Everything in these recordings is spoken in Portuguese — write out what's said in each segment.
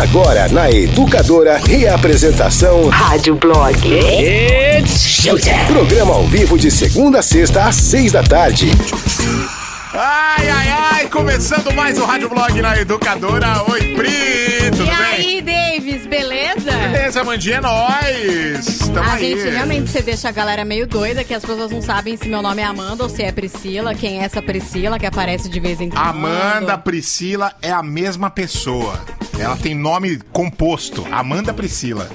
Agora na Educadora, reapresentação Rádio Blog. Programa ao vivo de segunda a sexta às seis da tarde. Ai, ai, ai, começando mais o Rádio Blog na Educadora. Oi, Pri, tudo E bem? aí, Davis, beleza? Beleza, Mandinha, é nóis. Tamo A aí. gente realmente você deixa a galera meio doida, que as pessoas não sabem se meu nome é Amanda ou se é Priscila. Quem é essa Priscila que aparece de vez em quando? Amanda Priscila é a mesma pessoa. Ela tem nome composto, Amanda Priscila.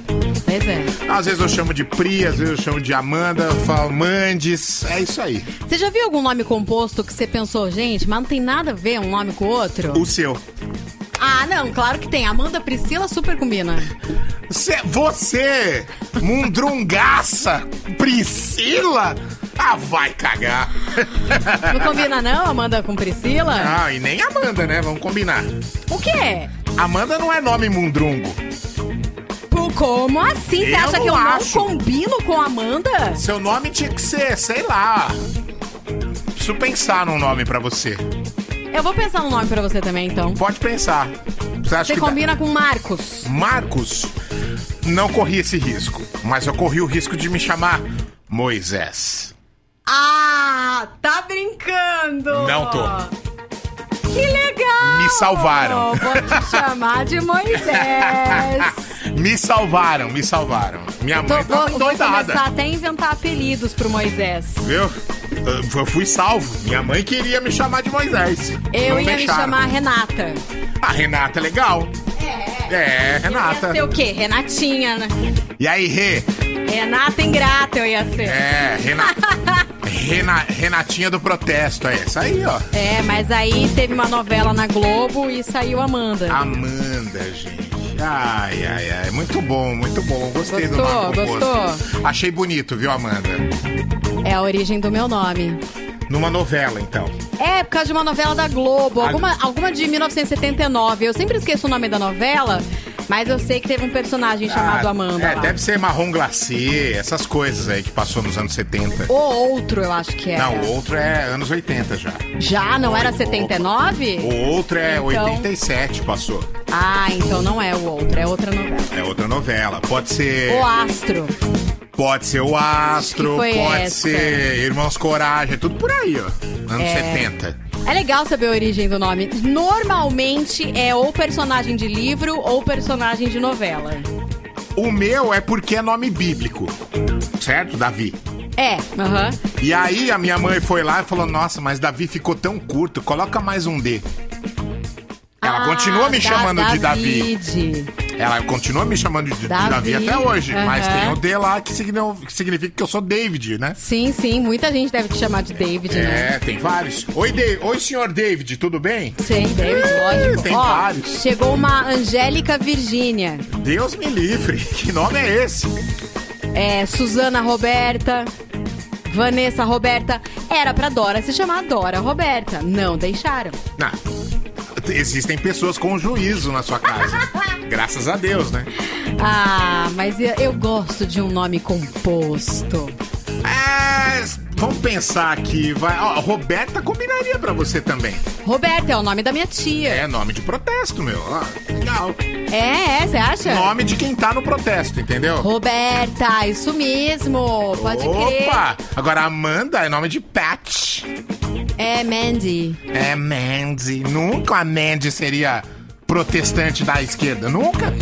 Pois é. Às vezes eu chamo de Pri, às vezes eu chamo de Amanda, eu falo Mandes, é isso aí. Você já viu algum nome composto que você pensou, gente, mas não tem nada a ver um nome com o outro? O seu. Ah, não, claro que tem. Amanda Priscila super combina. Cê- você, mundrungaça, Priscila? Ah, vai cagar. Não combina não, Amanda com Priscila? Ah, e nem Amanda, né? Vamos combinar. O quê? Amanda não é nome mundrungo. Pô, Como assim? Você Eu acha que eu acho. não combino com Amanda? Seu nome tinha que ser, sei lá. Preciso pensar num nome pra você. Eu vou pensar um nome pra você também, então. Pode pensar. Você acha Você que dá- combina com Marcos. Marcos, não corri esse risco, mas eu corri o risco de me chamar Moisés. Ah, tá brincando! Não tô. Que legal! Me salvaram. Vou te chamar de Moisés. Me salvaram, me salvaram. Minha Tô, mãe vou, tava vou endoidada. começar até a inventar apelidos pro Moisés. Viu? Eu fui salvo. Minha mãe queria me chamar de Moisés. Eu Não ia me deixaram. chamar Renata. A Renata é legal. É, Renata. Ia ser o quê? Renatinha, né? E aí, Rê? Renata ingrata eu ia ser. É, Renata. Rena, Renatinha do protesto, é essa aí, ó. É, mas aí teve uma novela na Globo e saiu Amanda. Amanda, gente. Ai, ai, ai. Muito bom, muito bom. Gostei do Gostou? nome composto. Gostou? Achei bonito, viu, Amanda? É a origem do meu nome. Numa novela, então. É, por causa de uma novela da Globo, alguma, alguma de 1979. Eu sempre esqueço o nome da novela, mas eu sei que teve um personagem chamado Ah, Amanda. É, lá. deve ser marrom glacê, essas coisas aí que passou nos anos 70. O outro, eu acho que é. Não, o outro é anos 80 já. Já? Não era Opa. 79? O outro é Então- 87, passou. Ah, então não é o outro, é outra novela. É outra novela. Pode ser. O Astro. Pode ser o Astro, pode essa. ser Irmãos Coragem, tudo por aí, ó. Anos É. 70. É legal saber a origem do nome. Normalmente é ou personagem de livro ou personagem de novela. O meu é porque é nome bíblico. Certo, Davi? É, aham. E aí a minha mãe foi lá e falou: Nossa, mas Davi ficou tão curto, coloca mais um D. Ela Ah, continua me da- chamando de Davi. David. Ela continua me chamando de de Davi, Davi, até hoje. Mas aham. tem o D lá que significa, que eu sou David, né? Sim, sim, muita gente deve te chamar de David, né? É, tem vários. Oi, Da- Oi, senhor David, tudo bem? Sim, David, É, lógico. tem Ó, vários. Chegou uma Angélica Virgínia, Deus me livre. Que nome é esse? é, Suzana Roberta, Vanessa Roberta. Era pra Dora se chamar Dora Roberta. Não deixaram. Não. Existem pessoas com juízo na sua casa. Graças a Deus, né? Ah, mas eu, eu gosto de um nome composto. É, vamos pensar aqui. Vai. Ó, Roberta combinaria pra você também. Roberta é o nome da minha tia. É nome de protesto, meu. Legal. É, é, você acha? Nome de quem tá no protesto, entendeu? Roberta, isso mesmo. Pode crer. Opa! Agora Amanda é nome de Pat. É Mandy. É Mandy. Nunca a Mandy seria protestante da esquerda. Nunca.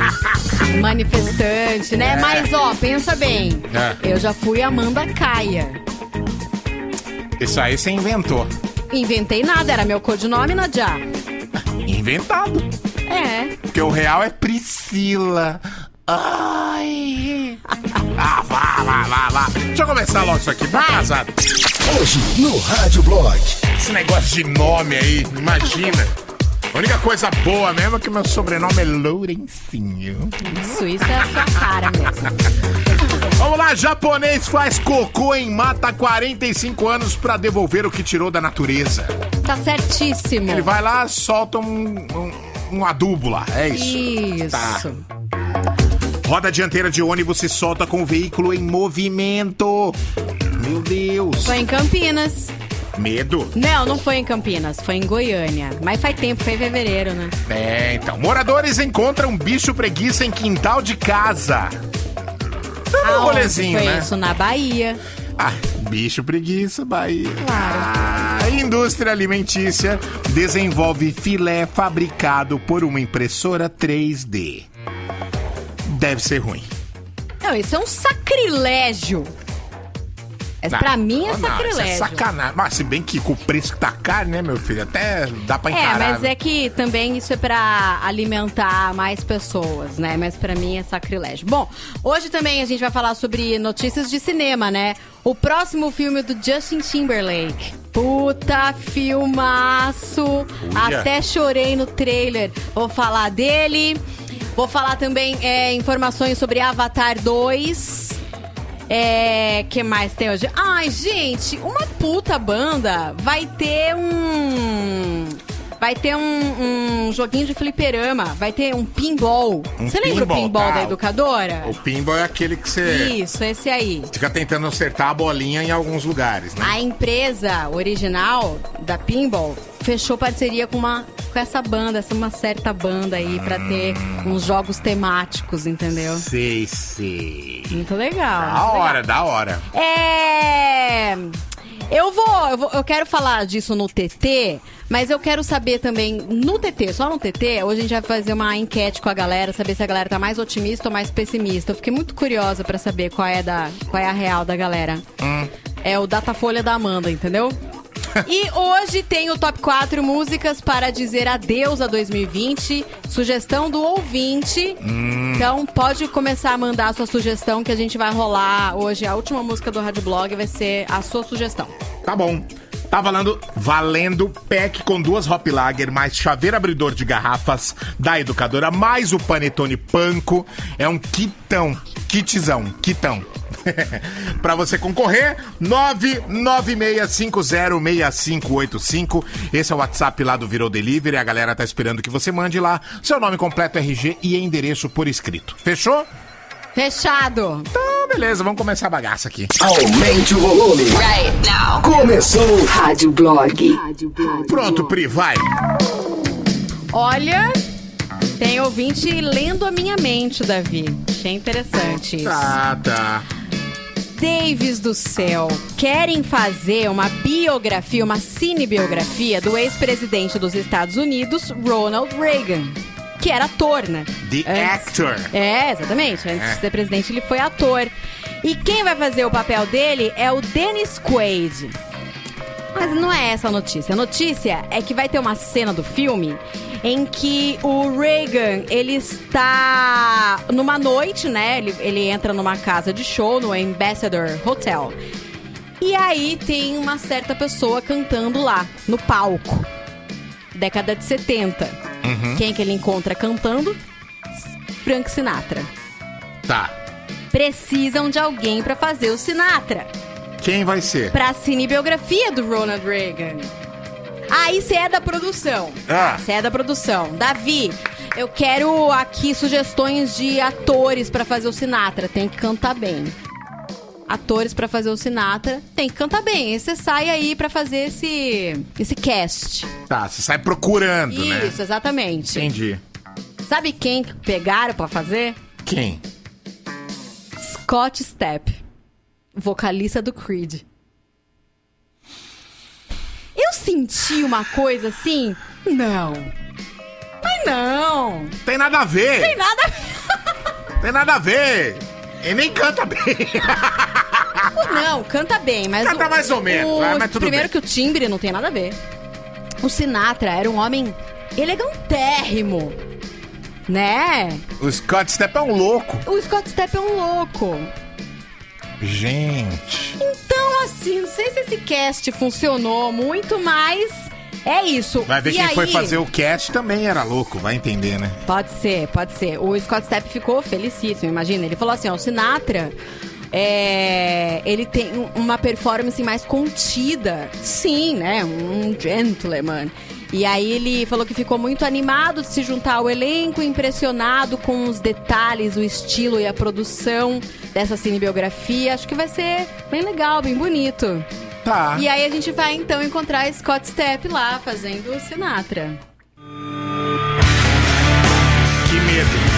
Manifestante, né? Mas, ó, pensa bem. É. Eu já fui Amanda Caia. Isso aí você inventou. Inventei nada, era meu codinome, Nadia. Inventado. É. Porque o real é Priscila. Ai. Ah, vá, vá, vá, vá. Deixa eu começar logo isso aqui. Tá atrasado. Hoje no Rádio Blog. Esse negócio de nome aí, imagina. A única coisa boa mesmo é que meu sobrenome é Lourencinho. Isso, isso é a sua cara mesmo. Vamos lá, japonês faz cocô em mata há 45 anos pra devolver o que tirou da natureza. Tá certíssimo. Ele vai lá, solta um, um, um adubo lá, é isso. Isso. Tá. Roda dianteira de ônibus se solta com o veículo em movimento. Meu Deus. Foi em Campinas. Medo? Não, não foi em Campinas, foi em Goiânia. Mas faz tempo, foi em fevereiro, né? É, então. Moradores encontram bicho preguiça em quintal de casa. Dando um rolezinho, foi né? isso? Na Bahia. Ah, bicho preguiça, Bahia. Claro. A indústria alimentícia desenvolve filé fabricado por uma impressora 3D. Deve ser ruim. Não, isso é um sacrilégio. É, Não, pra mim é não, isso sacrilégio. é sacanagem. Mas se bem que com o preço que tá caro, né, meu filho? Até dá pra É, encarar. mas é que também isso é pra alimentar mais pessoas, né? Mas pra mim é sacrilégio. Bom, hoje também a gente vai falar sobre notícias de cinema, né? O próximo filme do Justin Timberlake. Puta filmaço! Uia. Até chorei no trailer. Vou falar dele. Vou falar também é, informações sobre Avatar 2. É, que mais tem hoje? Ai, gente, uma puta banda vai ter um. Vai ter um, um joguinho de fliperama, vai ter um pinball. Um Você lembra o pinball, pinball tá. da educadora? O pinball é aquele que você Isso, esse aí. fica tentando acertar a bolinha em alguns lugares, né? A empresa original da Pinball fechou parceria com uma com essa banda, essa uma certa banda aí pra ter uns jogos temáticos, entendeu? Sei, sei. Muito legal. Da muito legal. hora, da hora. É. Eu vou, eu vou- eu quero falar disso no TT, mas eu quero saber também no TT, só no TT, hoje a gente vai fazer uma enquete com a galera, saber se a galera tá mais otimista ou mais pessimista. Eu fiquei muito curiosa pra saber qual é da, qual é a real da galera. É o Datafolha da Amanda, entendeu? E hoje tem o top 4 músicas para dizer adeus a 2020. Sugestão do ouvinte. Então pode começar a mandar a sua sugestão que a gente vai rolar hoje. A última música do Rádio Blog vai ser a sua sugestão. Tá bom. Tá valendo, valendo pack com duas Hop Lager, mais chaveiro abridor de garrafas da educadora, mais o panetone panko. É um kitão, kitzão, kitão. pra você concorrer, 996506585. Esse é o WhatsApp lá do Virou Delivery. A galera tá esperando que você mande lá seu nome completo, RG e endereço por escrito. Fechou? Fechado! Então, beleza, vamos começar a bagaça aqui. Aumente o volume. Right now. Começou. Rádio Blog. Pronto, Pri, vai. Olha, tem ouvinte lendo a minha mente, Davi. Achei interessante isso. Tá, tá. Davis do céu, querem fazer uma biografia, uma cinebiografia do ex-presidente dos Estados Unidos, Ronald Reagan. Que era ator, né? The actor. É, exatamente. Antes É. de ser presidente, ele foi ator. E quem vai fazer o papel dele é o Dennis Quaid. Mas não é essa a notícia. A notícia é que vai ter uma cena do filme em que o Reagan, ele está numa noite, né? Ele, ele entra numa casa de show, no Ambassador Hotel. E aí tem uma certa pessoa cantando lá, no palco. Década de 70. Quem que ele encontra cantando? Frank Sinatra. Tá. Precisam de alguém pra fazer o Sinatra. Quem vai ser? Pra cinebiografia do Ronald Reagan. Aí você é da produção. Ah. Você é da produção. Davi, eu quero aqui sugestões de atores pra fazer o Sinatra. Tem que cantar bem. Atores pra fazer o Sinatra, tem que cantar bem. Você sai aí pra fazer esse esse cast. Tá, você sai procurando, né? Isso, exatamente. Entendi. Sabe quem que pegaram pra fazer? Quem? Scott Stepp, vocalista do Creed. Eu senti uma coisa assim? Não. Mas não. Tem nada a ver. Tem nada. Tem nada a ver. Ele nem canta bem. Não, canta bem, mas. Canta o- mais ou menos, o- mas tudo primeiro bem. que o timbre não tem nada a ver. O Sinatra era um homem elegantérrimo. Né? o Scott Stepp é um louco. O Scott Stepp é um louco. Gente. Então, assim, não sei se esse cast funcionou muito, mas é isso. Vai ver E quem aí, foi fazer o cast também era louco, vai entender, né? Pode ser, pode ser. O Scott Stepp ficou felicíssimo, imagina. Ele falou assim, ó, o Sinatra... é, ele tem um- uma performance mais contida. Sim, né? Um gentleman. E aí ele falou que ficou muito animado de se juntar ao elenco, impressionado com os detalhes, o estilo e a produção dessa cinebiografia. Acho que vai ser bem legal, bem bonito. Tá. E aí a gente vai então encontrar Scott Stepp lá fazendo Sinatra. Que medo.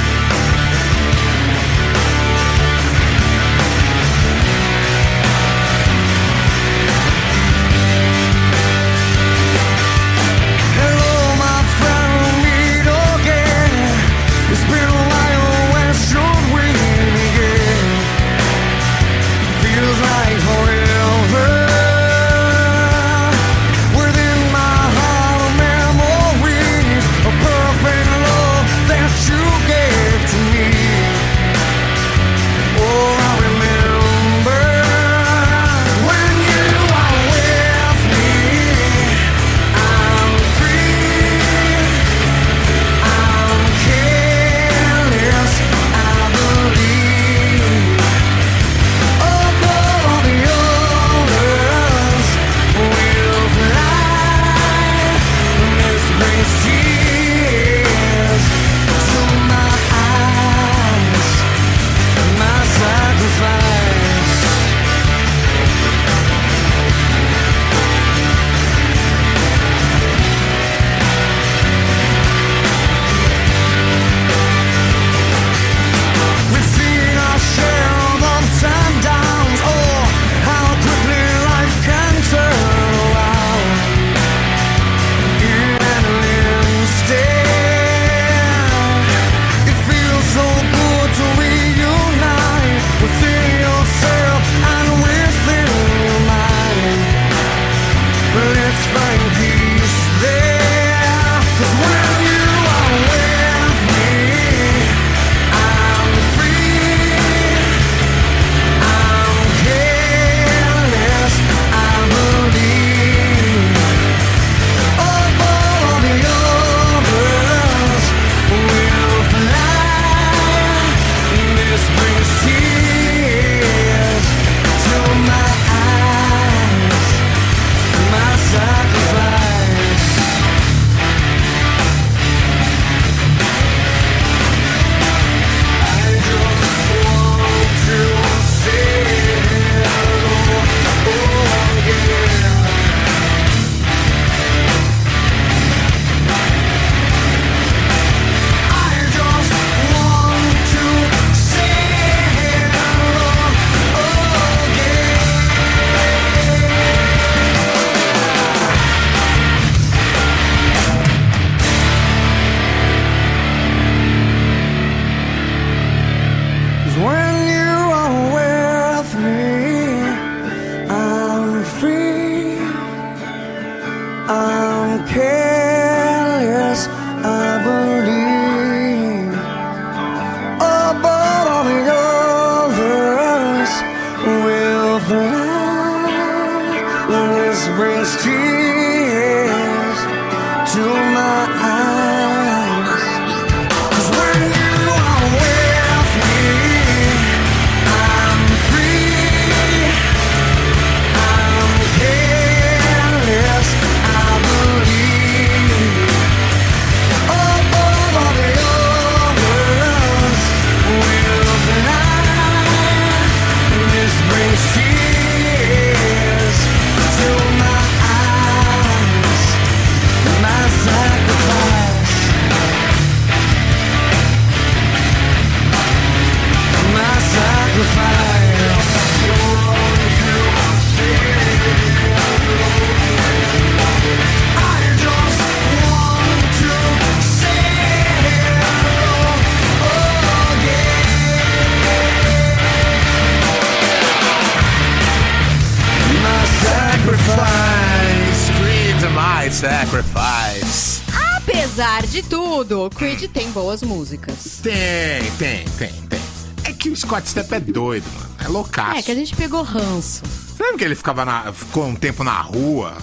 é doido, mano. É loucaço. É, que a gente pegou ranço. Você lembra que ele ficava na, ficou um tempo na rua?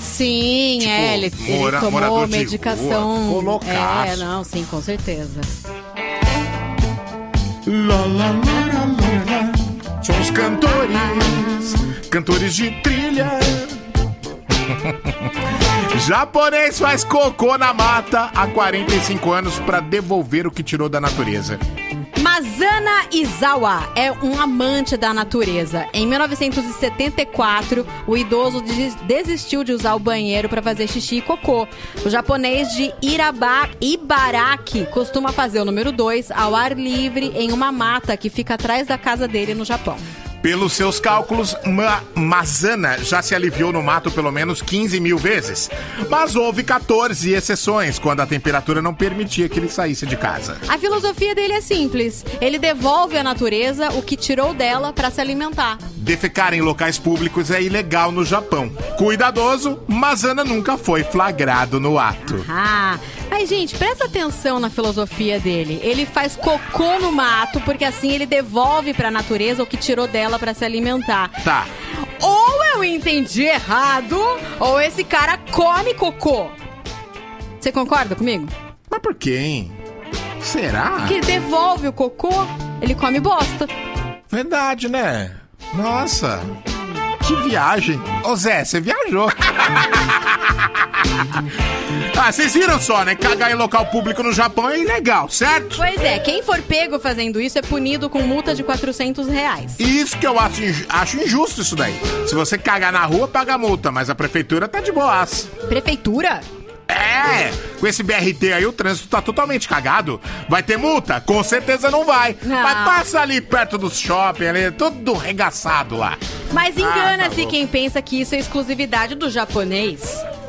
Sim, tipo, é, ele, mora, ele tomou medicação. Rua, loucaço. É, não, sim, com certeza. São os cantores, cantores de trilha. Japonês faz cocô na mata há 45 anos para devolver o que tirou da natureza. Masana Izawa é um amante da natureza. Em 1974, o idoso des- desistiu de usar o banheiro para fazer xixi e cocô. O japonês de Ibaraki costuma fazer o número 2 ao ar livre em uma mata que fica atrás da casa dele no Japão. Pelos seus cálculos, Ma Mazana já se aliviou no mato pelo menos 15 mil vezes. Mas houve 14 exceções, quando a temperatura não permitia que ele saísse de casa. A filosofia dele é simples. Ele devolve à natureza o que tirou dela para se alimentar. Defecar em locais públicos é ilegal no Japão. Cuidadoso, Mazana nunca foi flagrado no ato. Ah, mas gente, presta atenção na filosofia dele. Ele faz cocô no mato porque assim ele devolve pra natureza o que tirou dela pra se alimentar. Tá. Ou eu entendi errado, ou esse cara come cocô. Você concorda comigo? Mas por hein? Será? Que devolve o cocô, ele come bosta. Verdade, né? Nossa, que viagem. Ô Zé, você viajou. ah, vocês viram só, né? Cagar em local público no Japão é ilegal, certo? Pois é, quem for pego fazendo isso é punido com multa de 400 reais. Isso que eu acho, inju- acho injusto isso daí. Se você cagar na rua, paga multa, mas a prefeitura tá de boas. Prefeitura? É, com esse BRT aí o trânsito tá totalmente cagado. Vai ter multa? Com certeza não vai. Não. Mas passa ali perto do shopping, ali, tudo regaçado lá. Mas Ah, engana-se tá bom. quem pensa que isso é exclusividade do japonês.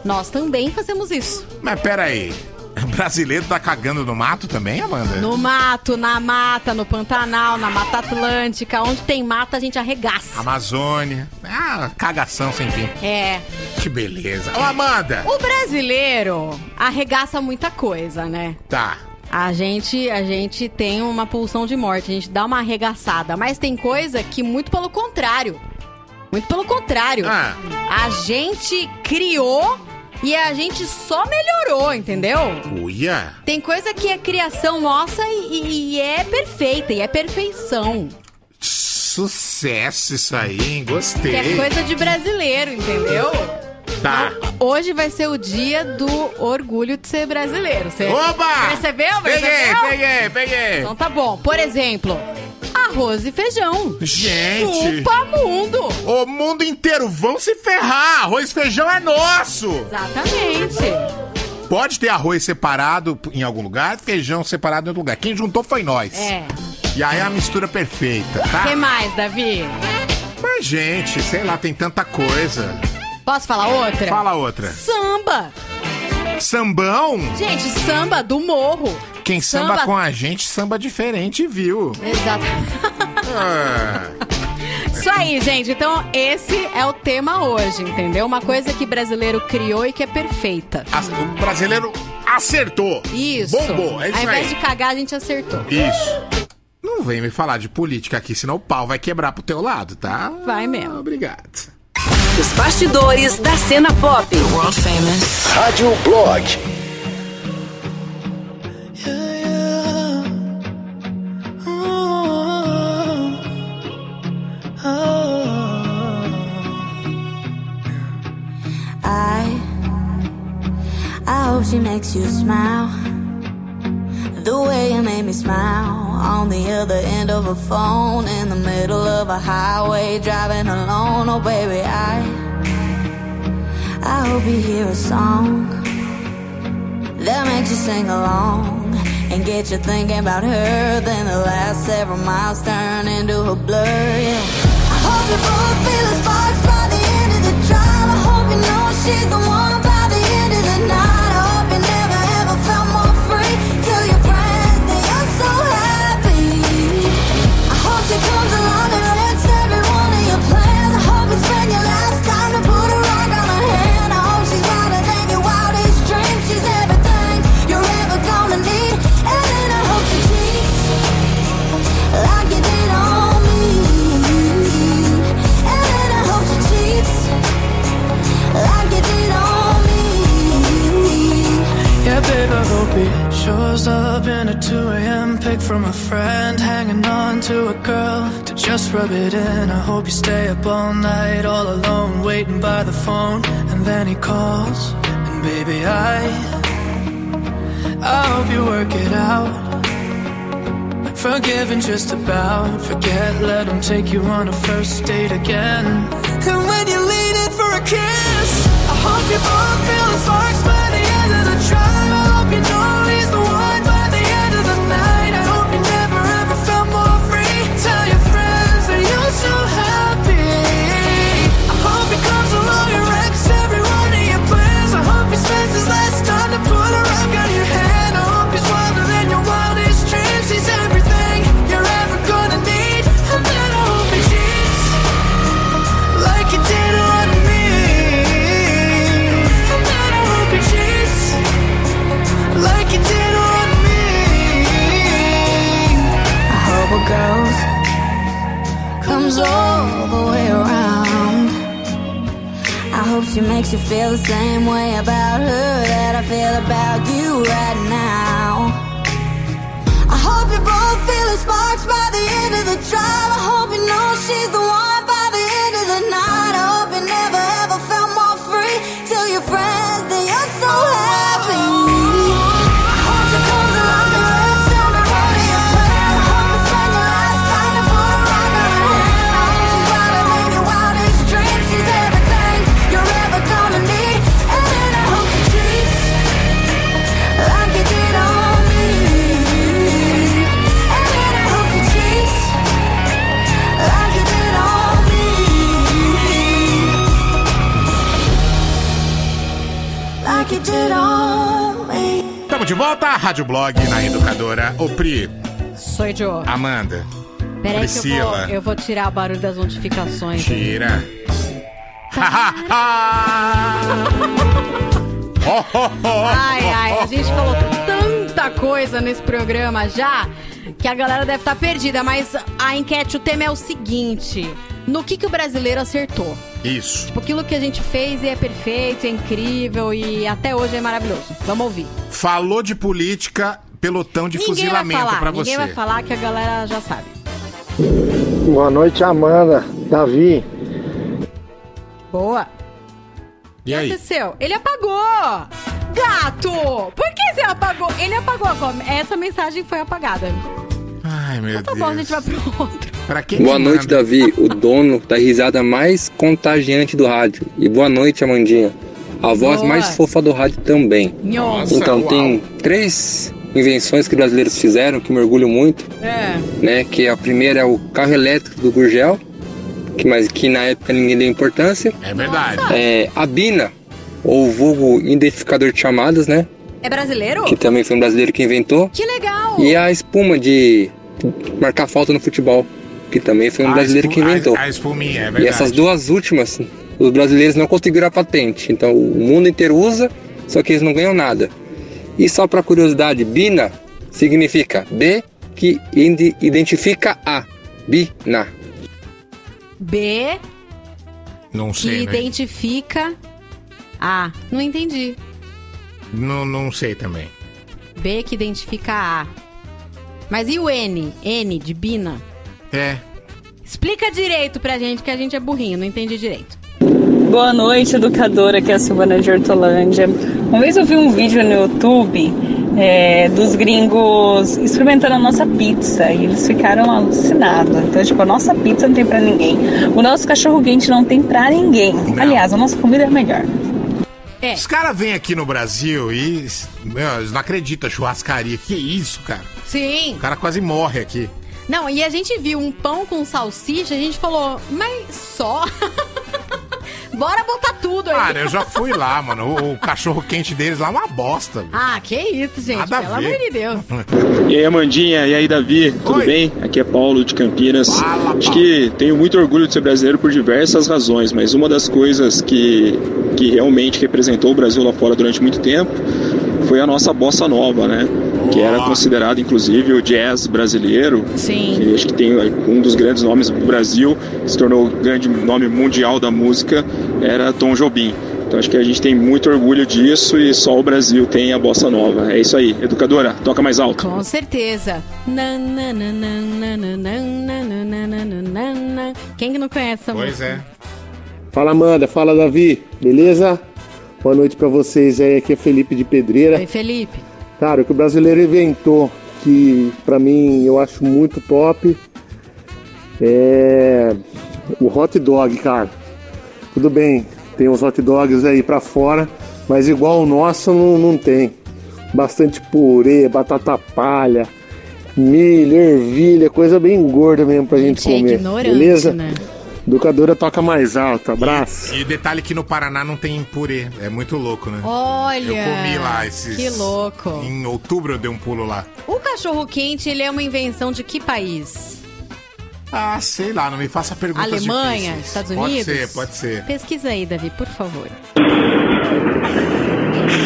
Nós também fazemos isso. Mas pera aí, brasileiro tá cagando no mato também, Amanda? No mato, na mata, no Pantanal, na Mata Atlântica, onde tem mata a gente arregaça. Amazônia. Ah, cagação sem fim. É. Que beleza. Ô, Amanda! O brasileiro arregaça muita coisa, né? Tá. A gente, a gente tem uma pulsão de morte, a gente dá uma arregaçada, mas tem coisa que muito pelo contrário. Muito pelo contrário. Ah. A gente criou e a gente só melhorou, entendeu? Uia. Tem coisa que é criação nossa e, e- é perfeita, e é perfeição. Sucesso isso aí, hein? Gostei. Que é coisa de brasileiro, entendeu? Tá. Hoje vai ser o dia do orgulho de ser brasileiro. Você Oba! Percebeu? Peguei, Percebeu? peguei, peguei. Então tá bom. Por exemplo, arroz e feijão. Gente. Chupa mundo. O mundo inteiro vão se ferrar. Arroz e feijão é nosso. Exatamente. Pode ter arroz separado em algum lugar, feijão separado em outro lugar. Quem juntou foi nós. É. E aí é a mistura perfeita, O tá? que mais, Davi? Mas, gente, sei lá, tem tanta coisa. Posso falar outra? Fala outra. Samba. Sambão? Gente, samba do morro. Quem samba, com a gente, samba diferente, viu? Exato. Ah, Isso aí, gente. Então, esse é o tema hoje, entendeu? Uma coisa que brasileiro criou e que é perfeita. o brasileiro acertou. Isso. Bombou, é isso Ao invés aí. de cagar, a gente acertou. Isso. Não vem me falar de política aqui, senão o pau vai quebrar pro teu lado, tá? Vai mesmo. Obrigado. Os bastidores da cena pop. World famous. Rádio Blog. I I hope she makes you smile. The way you made me smile on the other end of a phone in the middle of a highway driving alone. Oh baby, I I hope you hear a song that makes you sing along and get you thinking about her. Then the last several miles turn into a blur. Yeah. I hope you both feel sparks by the end of the drive. I hope you know she's the one Babe, I hope he shows up in a 2 a.m. pic from a friend, hanging on to a girl to just rub it in. I hope you stay up all night, all alone, waiting by the phone, and then he calls, and baby, I, I hope you work it out. Forgiving just about. Forget, let him take you on a first date again. And when you lean in for a kiss, I hope you both feel the sparks you know Rádio Blog na Educadora. Ô Pri, Sou Joe. Amanda, Peraí que eu vou, Priscila. eu vou tirar o barulho das notificações. tira. Ai, ai, a gente falou tanta coisa nesse programa já que a galera deve estar perdida, mas a enquete, o tema é o seguinte: no que, que o brasileiro acertou? Isso. Tipo, aquilo que a gente fez e é perfeito, é incrível e até hoje é maravilhoso. Vamos ouvir. Falou de política, pelotão de ninguém vai fuzilamento falar, pra ninguém você. vai falar que a galera já sabe. Boa noite, Amanda. Davi, Boa. E O que aí? aconteceu? Ele apagou! Gato! Por que você apagou? Ele apagou. agora. Essa mensagem foi apagada. Ai, meu Tá Deus. bom, a gente vai pro outro. Pra quem Boa noite, manda? Davi, o dono da risada mais contagiante do rádio. E boa noite, Amandinha, a voz Boa. mais fofa do rádio também. Nossa, então, uau. tem três invenções que brasileiros fizeram que me orgulho muito, É. né? Que a primeira é o carro elétrico do Gurgel, que, mas que na época ninguém deu importância. É verdade. É, a Bina, ou vulgo identificador de chamadas, né? É brasileiro? Que também foi um brasileiro que inventou. Que legal! E a espuma de marcar falta no futebol, que também foi um A brasileiro que inventou. A, a espuminha, é verdade. E essas duas últimas, os brasileiros não conseguiram a patente. Então o mundo inteiro usa, só que eles não ganham nada. E só para curiosidade, Bina significa B que identifica a. Bina. B Não que sei, né? identifica A. Não entendi. Não, não sei também. B que identifica A. Mas e o N? N de Bina? É. Explica direito pra gente, que a gente é burrinho, não entendi direito. Boa noite, educadora, que é a Silvana de Hortolândia. Uma vez eu vi um vídeo no YouTube é, dos gringos experimentando a nossa pizza e eles ficaram alucinados. Então, tipo, a nossa pizza não tem pra ninguém. O nosso cachorro quente não tem pra ninguém. Aliás, a nossa comida é melhor. É. Os caras vêm aqui no Brasil e. Meu, eles não acreditam, churrascaria. Que isso, cara? Sim. O cara quase morre aqui. Não, e a gente viu um pão com salsicha, a gente falou, mas só? Bora botar tudo aí. Cara, eu já fui lá, mano. O, o cachorro quente deles lá é uma bosta. Ah, que isso, gente. Nada a Pelo ver. amor de Deus. E aí, Amandinha, e aí, Davi, tudo Oi. bem? Aqui é Paulo de Campinas. Fala, Acho que tenho muito orgulho de ser brasileiro por diversas razões, mas uma das coisas que, que realmente representou o Brasil lá fora durante muito tempo foi a nossa bossa nova, né? Que era considerado, inclusive, o jazz brasileiro. Sim. Que acho que tem um dos grandes nomes do Brasil, se tornou o grande nome mundial da música, era Tom Jobim. Então acho que a gente tem muito orgulho disso e só o Brasil tem a bossa nova. É isso aí. Educadora, toca mais alto. Com certeza. Quem que não conhece essa Pois música? é. fala Amanda, fala Davi, beleza? Boa noite pra vocês aí, aqui é Felipe de Pedreira. Oi, Felipe. Cara, o que o brasileiro inventou que pra mim eu acho muito top é o hot dog, cara. Tudo bem, tem os hot dogs aí pra fora, mas igual o nosso não, não tem. Bastante purê, batata palha, milho, ervilha, coisa bem gorda mesmo pra gente, Gente, é comer. ignorante, beleza? né? Educadora toca mais alto, abraço. E detalhe que no Paraná não tem purê. É muito louco, né? Olha. Eu comi lá esses. Que louco. Em outubro eu dei um pulo lá. O cachorro quente, ele é uma invenção de que país? Ah, sei lá, não me faça perguntas Alemanha, difíceis. Estados Pode Unidos? ser, pode ser. Pesquisa aí, Davi, por favor.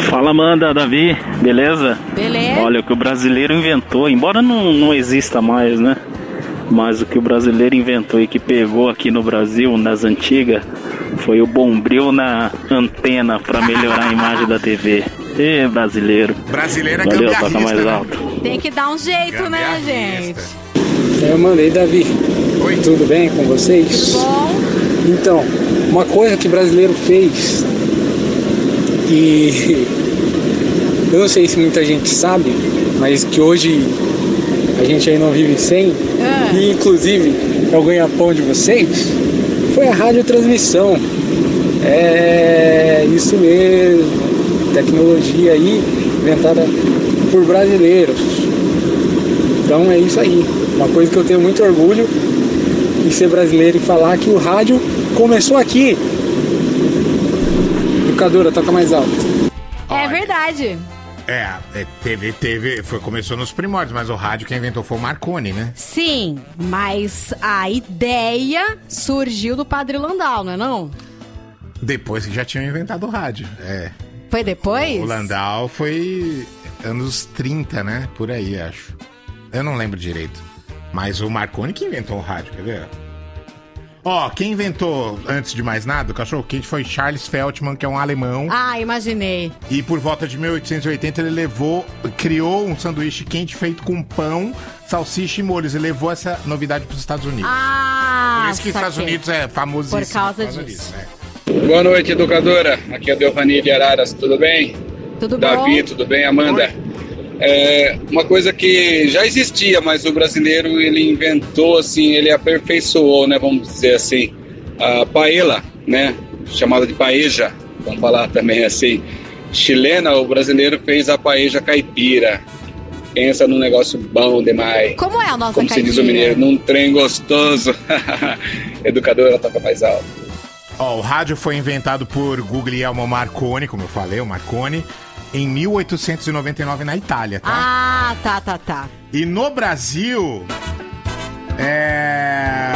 Fala, Amanda, Davi, beleza? Beleza. Olha, o que o brasileiro inventou, embora não, não exista mais, né? Mas o que o brasileiro inventou e que pegou aqui no Brasil, nas antigas, foi o bombril na antena para melhorar a imagem da TV. Ê, brasileiro. Brasileiro é Valeu, toca mais né? alto. Tem que dar um jeito, né, gente? Eu mandei, Davi. Oi. Tudo bem com vocês? Tudo bom? Então, uma coisa que o brasileiro fez e eu não sei se muita gente sabe, mas que hoje a gente aí não vive sem, e inclusive é o ganha-pão de vocês, foi a radiotransmissão. É isso mesmo, tecnologia aí inventada por brasileiros. Então é isso aí. Uma coisa que eu tenho muito orgulho em ser brasileiro e falar que o rádio começou aqui. Educadora, toca mais alto. É verdade. É, é, teve, teve, foi, começou nos primórdios, mas o rádio quem inventou foi o Marconi, né? Sim, mas a ideia surgiu do Padre Landau, não é não? Depois que já tinham inventado o rádio. É. Foi depois? O Landau foi anos 30, né? Por aí, acho. Eu não lembro direito. Mas o Marconi que inventou o rádio, quer ver? Ó, quem inventou, antes de mais nada, o cachorro quente foi Charles Feltman, que é um alemão. Ah, imaginei. E por volta de 1880 ele levou, criou um sanduíche quente feito com pão, salsicha e molhos. E levou essa novidade para os Estados Unidos. Ah, por isso que os Estados. Unidos é famoso Por causa disso. disso. é. Boa noite, educadora. Aqui é o Delvani de Araras, tudo bem? Tudo Davi, bom? tudo bem, Amanda? É, uma coisa que já existia, mas o brasileiro ele inventou assim, ele aperfeiçoou, né, vamos dizer assim, a paella, né, chamada de paeja, vamos falar também assim, chilena, o brasileiro fez a paeja caipira. Pensa num negócio bom demais. Como é a nossa Como se diz o caipira? mineiro, num trem gostoso. Educadora toca mais alto. Ó, o rádio foi inventado por Guglielmo Marconi, como eu falei, o Marconi, em 1899 na Itália, tá? Ah, tá, tá, tá. E no Brasil. É.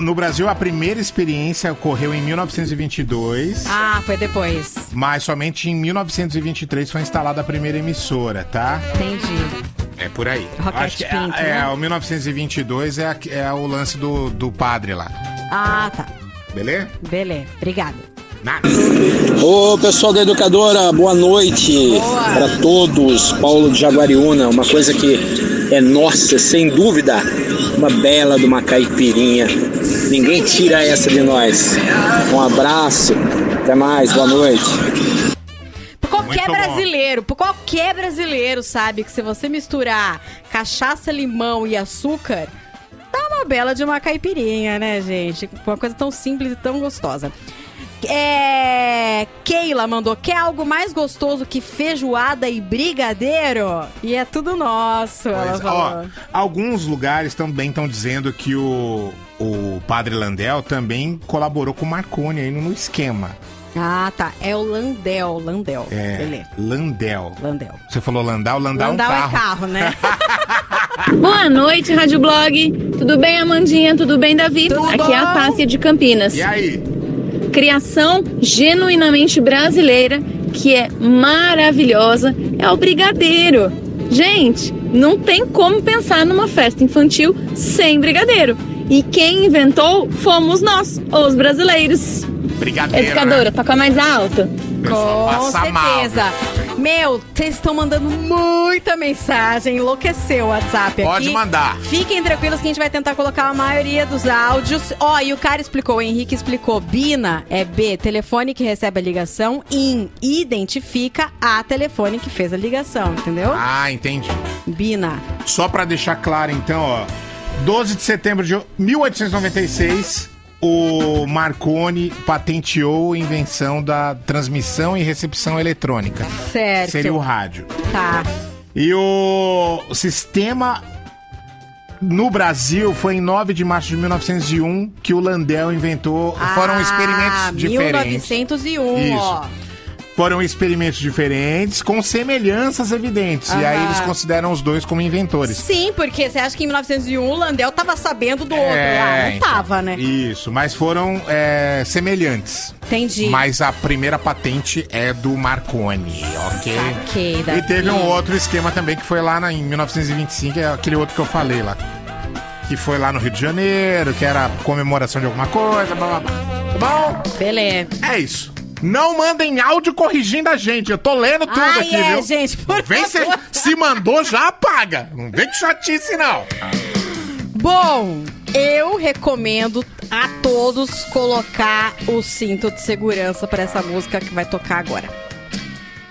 No Brasil, a primeira experiência ocorreu em 1922. Ah, foi depois. Mas somente em 1923 foi instalada a primeira emissora, tá? Entendi. É por aí. Roquete Acho que é, Pinto, é, né? o 1922 é, é o lance do, do padre lá. Ah, tá. Beleza? Beleza. Obrigada. Nada. Ô pessoal da educadora, boa noite para todos. Paulo de Jaguariúna, uma coisa que é nossa, sem dúvida, uma bela de uma caipirinha. Ninguém tira essa de nós. Um abraço, até mais, boa noite. Qualquer brasileiro, qualquer brasileiro sabe que se você misturar cachaça, limão e açúcar, dá uma bela de uma caipirinha, né, gente? Uma coisa tão simples e tão gostosa. É... Keila mandou, quer algo mais gostoso que feijoada e brigadeiro? E é tudo nosso, ela Pois, falou. ó, alguns lugares também estão dizendo que o, o padre Landel também colaborou com o Marconi aí no esquema. Ah, tá. É o Landel, Landel. É, Beleza. Landel. Landel. Você falou Landau, Landau, Landau é um é carro. carro, né? Boa noite, Rádio Blog. Tudo bem, Amandinha? Tudo bem, Davi? Aqui é a Tássia de Campinas. E aí? Criação genuinamente brasileira, que é maravilhosa, é o brigadeiro. Gente, não tem como pensar numa festa infantil sem brigadeiro. E quem inventou fomos nós, os brasileiros. Brigadeiro, Educadora, né? toca mais alto. Com passa mal, certeza. Meu, vocês estão mandando muita mensagem, enlouqueceu o WhatsApp Pode aqui. mandar. Fiquem tranquilos que a gente vai tentar colocar a maioria dos áudios. Ó, e o cara explicou, o Henrique explicou. Bina é B, telefone que recebe a ligação. IN, identifica a telefone que fez a ligação, entendeu? Ah, entendi. Bina. Só pra deixar claro, então, ó. 12 de setembro de 1896, o Marconi patenteou a invenção da transmissão e recepção eletrônica. Certo. Seria o rádio. Tá. E o sistema no Brasil foi em 9 de março de 1901 que o Landel inventou. Foram experimentos Ah, diferentes. 1901, Isso. ó. Foram experimentos diferentes com semelhanças evidentes. E aí eles consideram os dois como inventores. Sim, porque você acha que em 1901 o Landel tava sabendo do outro. É, ah, não tava, né? Isso, mas foram é, semelhantes. Entendi. Mas a primeira patente é do Marconi, ok? Saquei. E teve um outro esquema também que foi lá na- em 1925, é aquele outro que eu falei lá. Que foi lá no Rio de Janeiro, que era comemoração de alguma coisa, blá blá blá. Tá bom? Beleza. É isso. Não mandem áudio corrigindo a gente. Eu tô lendo tudo Ai, aqui, é, viu? gente, por Vem se, favor. se mandou, já apaga. Não vem com chatice, não. Bom, eu recomendo a todos colocar o cinto de segurança para essa música que vai tocar agora.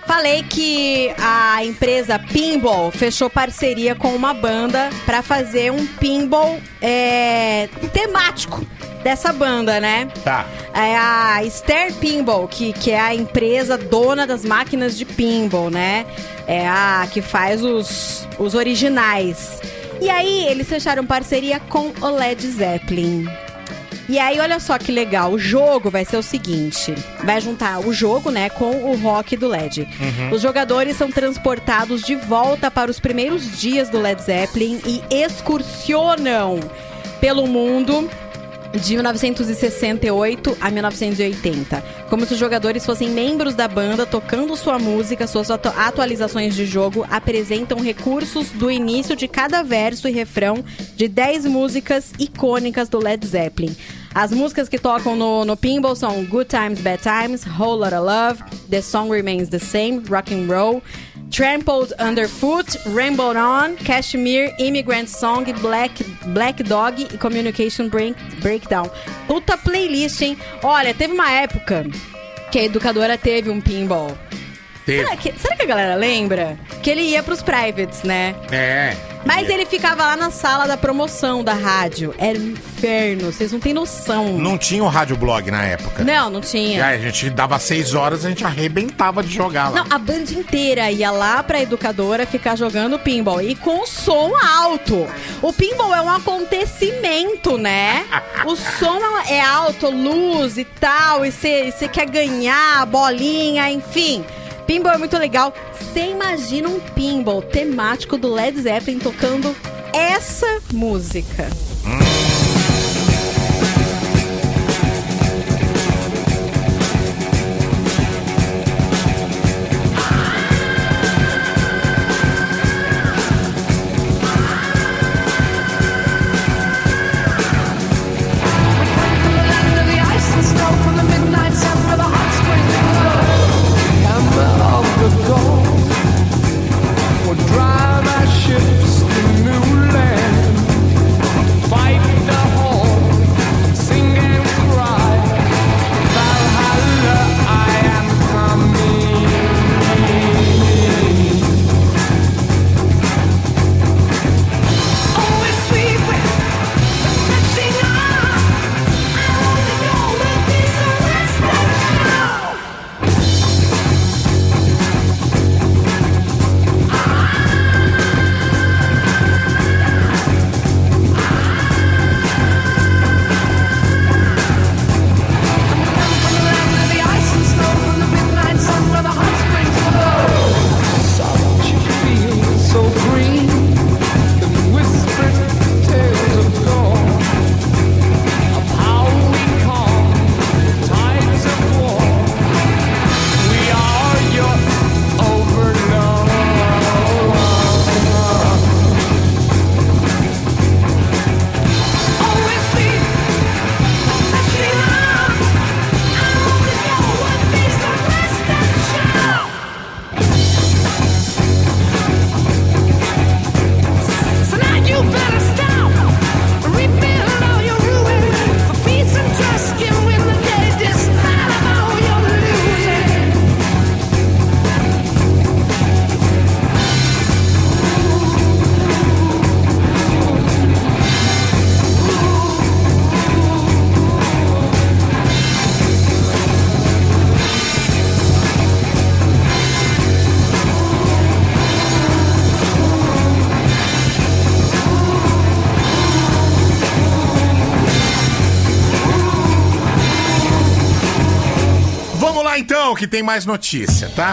Falei que a empresa Pinball fechou parceria com uma banda para fazer um pinball é, temático dessa banda, né? Tá. É a Stair Pinball, que, que é a empresa dona das máquinas de pinball, né? É a que faz os, os originais. E aí, eles fecharam parceria com o Led Zeppelin. E aí, olha só que legal. O jogo vai ser o seguinte: vai juntar o jogo, né, com o rock do LED. Uhum. Os jogadores são transportados de volta para os primeiros dias do Led Zeppelin e excursionam pelo mundo de 1968 a 1980. Como se os jogadores fossem membros da banda tocando sua música, suas atu- atualizações de jogo apresentam recursos do início de cada verso e refrão de 10 músicas icônicas do Led Zeppelin. As músicas que tocam no, no Pinball são Good Times, Bad Times, Whole Lotta Love, The Song Remains the Same, Rock and Roll, Trampled Underfoot, Rainbow On, Kashmir, Immigrant Song, Black, Black Dog e Communication Break, Breakdown. Puta playlist, hein? Olha, teve uma época que a educadora teve um pinball. Será que, será que a galera lembra? Que ele ia pros privates, né? É. Mas ele ficava lá na sala da promoção da rádio. Era um inferno, vocês não têm noção. Não tinha o rádio blog na época. Não, não E tinha. aí a gente dava seis horas, a gente arrebentava de jogar lá. Não, a banda inteira ia lá pra educadora ficar jogando pinball. E com som alto. O pinball é um acontecimento, né? O som é alto, luz e tal. E você quer ganhar, bolinha, enfim. Pinball é muito legal. Você imagina um pinball temático do Led Zeppelin tocando essa música. Drive que tem mais notícia, tá?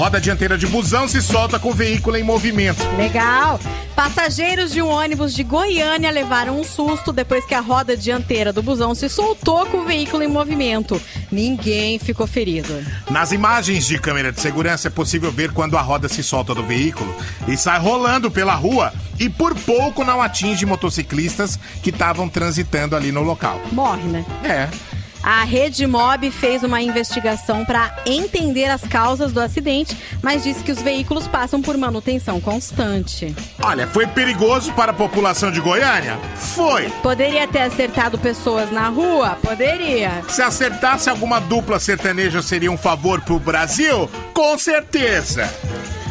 Roda dianteira de busão se solta com o veículo em movimento. Legal. Passageiros de um ônibus de Goiânia levaram um susto depois que a roda dianteira do busão se soltou com o veículo em movimento. Ninguém ficou ferido. Nas imagens de câmera de segurança é possível ver quando a roda se solta do veículo e sai rolando pela rua e por pouco não atinge motociclistas que estavam transitando ali no local. Morre, né? É. A Rede Mob fez uma investigação para entender as causas do acidente, mas disse que os veículos passam por manutenção constante. Olha, foi perigoso para a população de Goiânia? Foi. Poderia ter acertado pessoas na rua? Poderia. Se acertasse alguma dupla sertaneja seria um favor pro Brasil? Com certeza.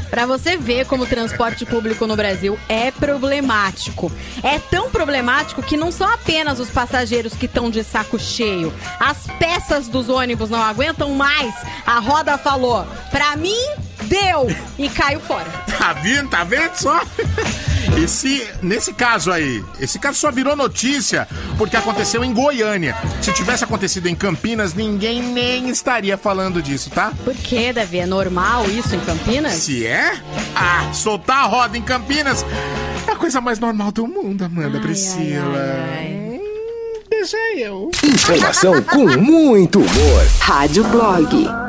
Pra você ver como o transporte público no Brasil é problemático. É tão problemático que não são apenas os passageiros que estão de saco cheio. As peças dos ônibus não aguentam mais. A roda falou: pra mim, deu! E caiu fora. Tá vendo? Tá vendo só? E se, nesse caso aí, esse caso só virou notícia porque aconteceu em Goiânia. Se tivesse acontecido em Campinas, ninguém nem estaria falando disso, tá? Por que, Davi? É normal isso em Campinas? Se é? Ah, soltar a roda em Campinas é a coisa mais normal do mundo, Amanda Priscila. Hum, Deixa eu. Informação com muito humor. Rádio Blog.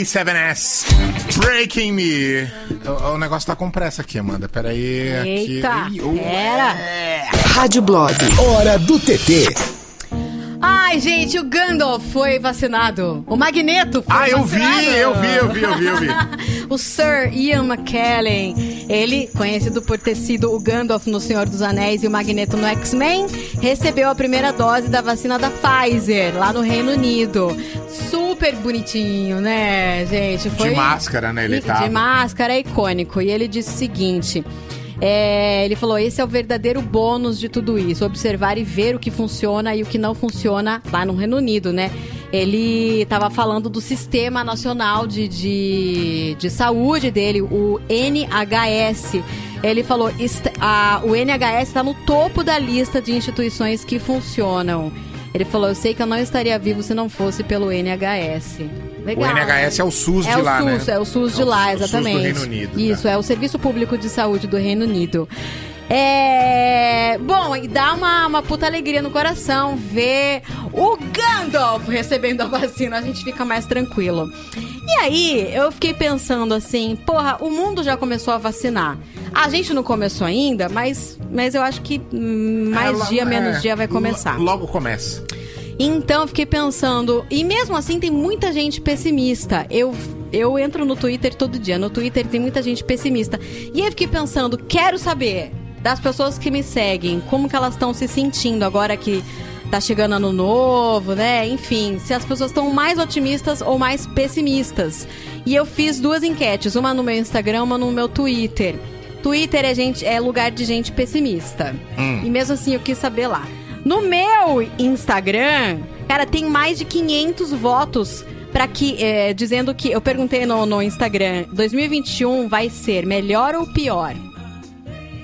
A7S. Breaking Me. O, o negócio tá com pressa aqui, Amanda. Pera aí. aqui. Eita, uh, pera. Rádio Blog. Hora do TT. Ai, gente, o Gandalf foi vacinado. O Magneto foi Ah, eu vi, vacinado. eu vi, eu vi, eu vi, eu vi. o Sir Ian McKellen, ele, conhecido por ter sido o Gandalf no Senhor dos Anéis e o Magneto no X-Men, recebeu a primeira dose da vacina da Pfizer, lá no Reino Unido. Super bonitinho, né, gente? De máscara, né, ele tava. De máscara, é icônico. E ele disse o seguinte... É, ele falou: esse é o verdadeiro bônus de tudo isso, observar e ver o que funciona e o que não funciona lá no Reino Unido, né? ele tava falando do Sistema Nacional de, de, de Saúde dele, o NHS. Ele falou, "Est- a- o NHS está no topo da lista de instituições que funcionam. Ele falou, eu sei que eu não estaria vivo se não fosse pelo NHS. Legal. O NHS é o SUS É de o lá, SUS, né? é o SUS de É o- lá, o SUS do exatamente. Reino Unido, tá. Isso, é o Serviço Público de Saúde do Reino Unido. É. Bom, e dá uma, uma puta alegria no coração ver o Gandalf recebendo a vacina, a gente fica mais tranquilo. E aí, eu fiquei pensando assim, porra, o mundo já começou a vacinar. A gente não começou ainda, mas, mas eu acho que mais dia, menos é, dia vai começar. lo- Logo começa. Então eu fiquei pensando, e mesmo assim tem muita gente pessimista. Eu, eu entro no Twitter todo dia, no Twitter tem muita gente pessimista. E aí eu fiquei pensando, quero saber das pessoas que me seguem, como que elas estão se sentindo agora que tá chegando ano novo, né? Enfim, se as pessoas estão mais otimistas ou mais pessimistas. E eu fiz duas enquetes, uma no meu Instagram, uma no meu Twitter. Twitter é, gente, é lugar de gente pessimista. Hum. E mesmo assim eu quis saber lá. No meu Instagram, cara, tem mais de 500 votos para que é, dizendo que eu perguntei no, no Instagram, 2021 vai ser melhor ou pior?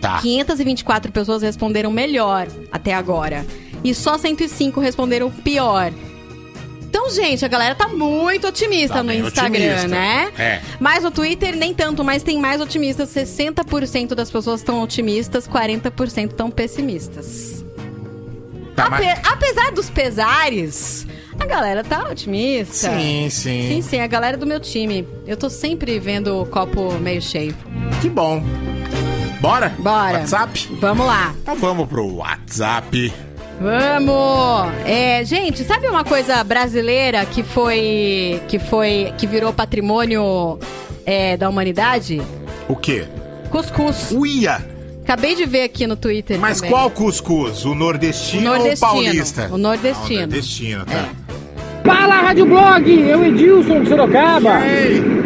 Tá. 524 pessoas responderam melhor até agora. E só 105 responderam pior. Então, gente, a galera tá muito otimista Tá no Instagram, otimista. né? É. Mas no Twitter nem tanto, mas tem mais otimistas. 60% das pessoas estão otimistas, 40% estão pessimistas. Tá, Ape- mas- Apesar dos pesares, a galera tá otimista. Sim, sim. Sim, sim, a galera do meu time. Eu tô sempre vendo o copo meio cheio. Que bom. Bora? Bora. WhatsApp? Vamos lá. Então vamos pro WhatsApp. Vamos! É, gente, sabe uma coisa brasileira que foi. que foi. que virou patrimônio é, da humanidade? O quê? Cuscuz. Uia! Acabei de ver aqui no Twitter. Mas também. qual cuscuz? O nordestino, O nordestino, ou o paulista? o nordestino. Ah, o nordestino, tá. Fala, Rádio Blog! Eu, Edilson de Sorocaba.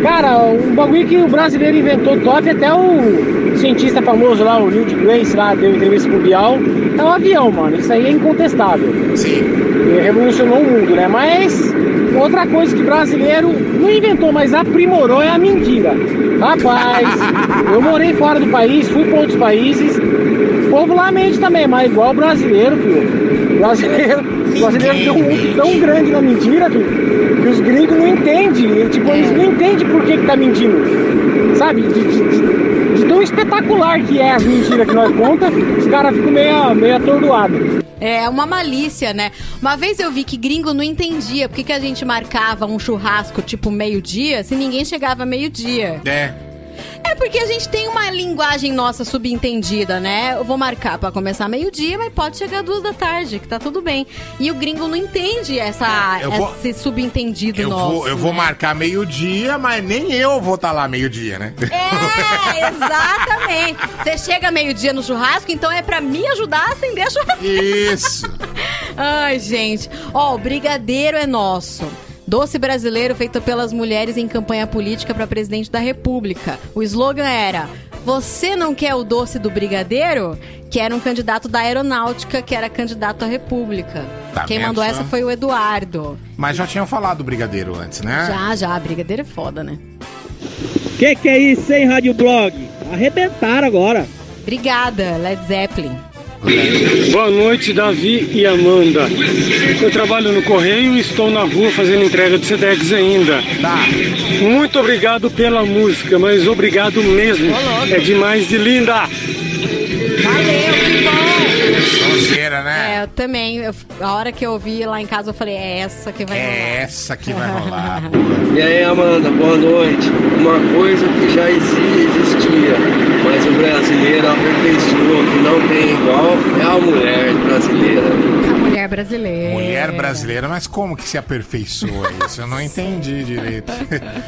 Cara, um bagulho que o brasileiro inventou top, até o cientista famoso lá, o Neil deGrasse, lá, deu entrevista pro Bial, é o avião, mano. Isso aí é incontestável. Sim. revolucionou o mundo, né? Mas outra coisa que brasileiro não inventou, mas aprimorou é a mentira. Rapaz, eu morei fora do país, fui para outros países. O povo lá mente também, mas igual o brasileiro, filho. O Brasileiro, o brasileiro deu um tão grande na mentira, filho, que os gringos não entendem. Tipo, eles não entendem por que, que tá mentindo. Sabe? De, de- de- de tão espetacular que é as mentiras que nós conta, os caras ficam meio, meio atordoados. É uma malícia, né? Uma vez eu vi que gringo não entendia por que, que a gente marcava um churrasco tipo meio-dia se ninguém chegava meio-dia. É. É porque a gente tem uma linguagem nossa subentendida, né? Eu vou marcar pra começar meio-dia, mas pode chegar duas da tarde, que tá tudo bem. E o gringo não entende essa, Eu vou- esse subentendido Eu nosso. vou, eu vou né? marcar meio-dia, mas nem eu vou estar lá meio-dia, né? É, exatamente. Você chega meio-dia no churrasco, então é pra me ajudar a acender a churrasqueira. Isso. Ai, gente. Ó, o brigadeiro é nosso. Doce brasileiro feito pelas mulheres em campanha política para presidente da República. O slogan era: Você não quer o doce do brigadeiro? Que era um candidato da aeronáutica, que era candidato à República. Tá Quem mandou essa foi o Eduardo. Mas já tinham falado do brigadeiro antes, né? Já, já, brigadeiro é foda, né? Que que é isso, hein, Rádio Blog? Arrebentaram agora. Obrigada, Led Zeppelin. Boa noite, Davi e Amanda. Eu trabalho no correio e estou na rua fazendo entrega de Sedex ainda. Muito obrigado pela música, mas obrigado mesmo. É demais de linda. Sonzeira, né? É, eu também. eu- a hora que eu ouvi lá em casa, eu falei: É essa que vai rolar. É essa que vai rolar. E aí, Amanda, boa noite. Uma coisa que já exi- existia, mas o brasileiro aperfeiçoou, que não tem igual, é a mulher brasileira. A mulher brasileira. Mulher brasileira, mas como que se aperfeiçoa isso? Eu não entendi direito.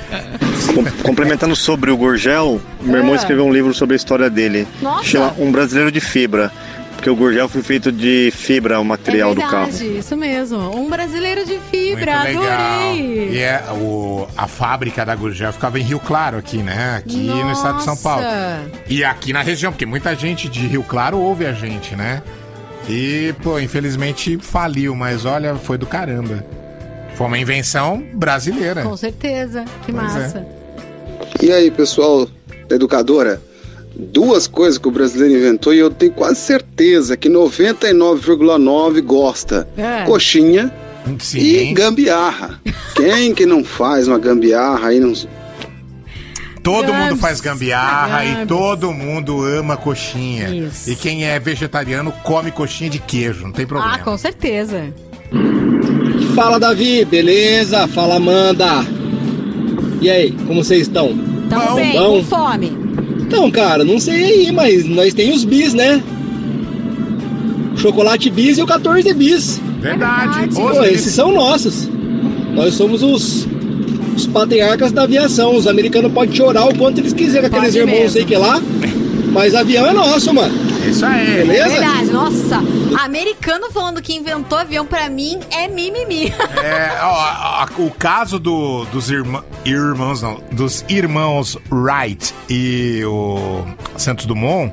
Com- Complementando sobre o Gorgel, meu irmão Ah. escreveu um livro sobre a história dele. Nossa. Chama Um Brasileiro de Fibra. Porque o Gorgel foi feito de fibra, o material é do carro. verdade, isso mesmo. Um brasileiro de Muito fibra, legal. adorei. E é, o, a fábrica da Gurgel ficava em Rio Claro aqui, né? Aqui no estado de São Paulo. Nossa. E aqui na região, porque muita gente de Rio Claro ouve a gente, né? E, pô, infelizmente faliu, mas olha, foi do caramba. Foi uma invenção brasileira. Com certeza. Que Pois é. massa. E aí, pessoal da educadora? Duas coisas que o brasileiro inventou e eu tenho quase certeza que 99,9 gosta: É. coxinha Sim. e gambiarra. Quem que não faz uma gambiarra aí? Não... Todo mundo faz gambiarra e todo mundo ama coxinha. Isso. E quem é vegetariano come coxinha de queijo, não tem problema. Ah, com certeza. Fala Davi, beleza? Fala Amanda. E aí, como vocês estão? Tamo bem, com fome. Então, cara, não sei aí, mas nós tem os bis, né? Chocolate bis e o 14 bis. Verdade. Pô, esses são nossos. Nós somos os, os patriarcas da aviação. Os americanos podem chorar o quanto eles quiserem, aqueles Pode irmãos, mesmo. sei que lá. Mas avião é nosso, mano. Isso aí. Beleza? É verdade, nossa. Americano falando que inventou avião pra mim é mimimi. É, ó, a- o caso do- dos irmã- irmãos, não, dos irmãos Wright e o Santos Dumont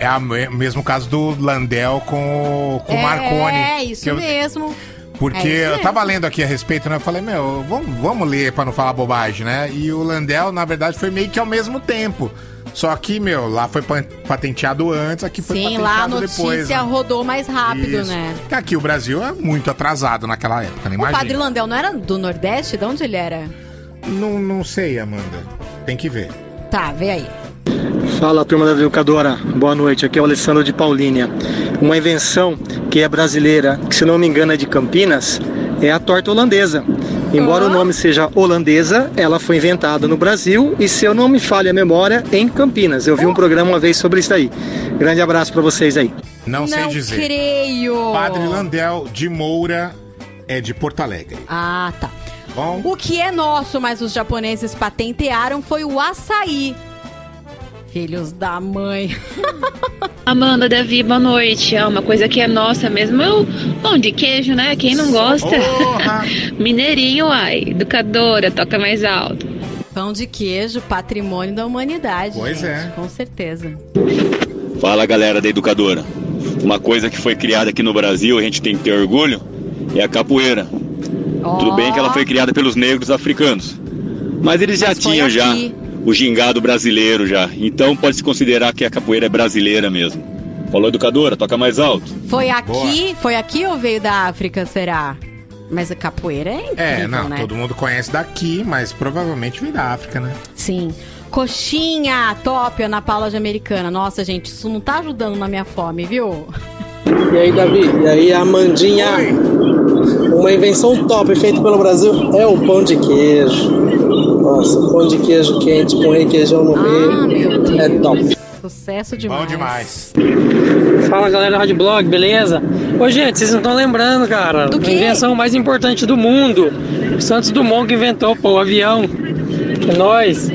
é o mesmo caso do Landel com, o- com o Marconi. É, isso eu- mesmo. Porque É isso eu tava lendo aqui a respeito, né? Eu falei, meu, vamos, vamos ler pra não falar bobagem, né? E o Landel, na verdade, foi meio que ao mesmo tempo. Só que, meu, lá foi patenteado antes, aqui foi Sim, patenteado lá a notícia depois. né? rodou mais rápido, Isso. né? Que Aqui o Brasil é muito atrasado naquela época, né? O Imagina. Padre Landel não era do Nordeste? De onde ele era? Não, não sei, Amanda. Tem que ver. Tá, vê aí. Fala turma da educadora, boa noite. Aqui é o Alessandro de Paulínia. Uma invenção que é brasileira, que se não me engano é de Campinas, é a torta holandesa. Embora o nome seja holandesa, ela foi inventada no Brasil e, se eu não me falha a memória, em Campinas. Eu vi um programa uma vez sobre isso aí. Grande abraço pra vocês aí. Não, sei Não dizer. creio. Padre Landel de Moura é de Porto Alegre. Ah, tá. Bom. O que é nosso, mas os japoneses patentearam foi o açaí. Filhos da mãe. Amanda, Davi, boa noite. É uma coisa que é nossa mesmo, é o pão de queijo, né? Quem não gosta? Mineirinho, ai. Educadora, toca mais alto. Pão de queijo, patrimônio da humanidade. Pois gente, é. Com certeza. Fala galera da educadora. Uma coisa que foi criada aqui no Brasil, a gente tem que ter orgulho, é a capoeira. Tudo bem que ela foi criada pelos negros africanos. Mas eles já Mas tinham já aqui. O gingado brasileiro já. Então pode se considerar que a capoeira é brasileira mesmo. Falou educadora, toca mais alto. Foi aqui, foi aqui ou veio da África, será? Mas a capoeira é incrível, É, não, né? todo mundo conhece daqui, mas provavelmente veio da África, né? Sim. Coxinha, top, Ana Paula de Americana. Nossa, gente, isso não tá ajudando na minha fome, viu? E aí, Davi? E aí, Amandinha? Uma invenção top feita pelo Brasil é o pão de queijo. Nossa, pão de queijo quente com requeijão no meio. é top. Sucesso demais. Bom demais. Fala galera da Rádio Blog, beleza? Ô gente, vocês não estão lembrando, cara? Do quê? A invenção mais importante do mundo. O Santos Dumont que inventou, pô, o avião. É nóis.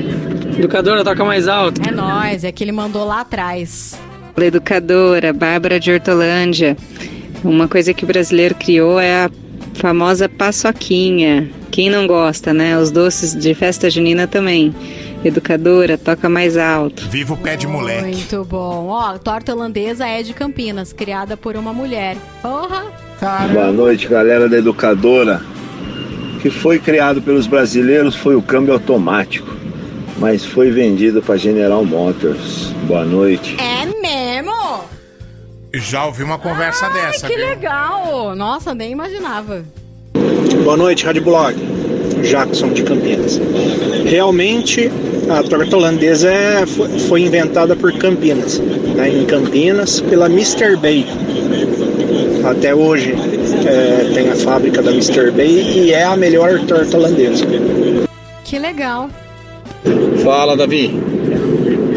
Educadora, toca mais alto. É nóis, é que ele mandou lá atrás. Educadora, Bárbara de Hortolândia. Uma coisa que o brasileiro criou é a famosa paçoquinha. Quem não gosta, né? Os doces de festa junina também. Educadora, toca mais alto. Viva o pé de moleque. Muito bom. Ó, torta holandesa é de Campinas, criada por uma mulher. Porra! Boa noite, galera da Educadora. O que foi criado pelos brasileiros foi o câmbio automático, mas foi vendido para General Motors. Boa noite. É? Já ouvi uma conversa dessa, Que viu? legal! Nossa, nem imaginava. Boa noite, Rádio Blog. Jackson de Campinas. Realmente, a torta holandesa é- foi, foi inventada por Campinas, né, em Campinas, pela Mr. Bay. Até hoje é, tem a fábrica da Mr. Bay e é a melhor torta holandesa. Que legal. Fala, Davi.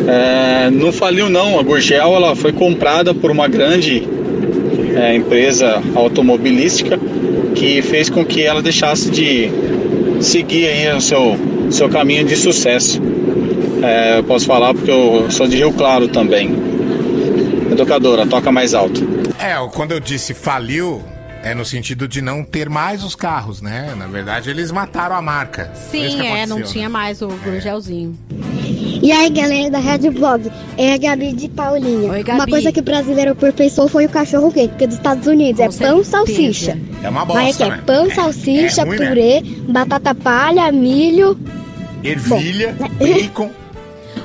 É, não faliu não, a Gurgel ela foi comprada por uma grande é, empresa automobilística que fez com que ela deixasse de seguir aí o seu, seu caminho de sucesso. É, eu posso falar porque eu sou de Rio Claro também. Educadora, toca mais alto. É, quando eu disse faliu, é no sentido de não ter mais os carros, né? Na verdade, eles mataram a marca. Isso Sim, que é, não aconteceu, tinha né? mais o gurgelzinho. E aí, galera da Rádio Blog, é a Gabi de Paulinha. Oi, Gabi. Uma coisa que o brasileiro aperfeiçoou foi o cachorro quente, porque dos Estados Unidos é pão, salsicha. É uma Mas bosta, é né? pão, É- salsicha, é ruim, né? purê, batata palha, milho. Ervilha, Bom, né? bacon.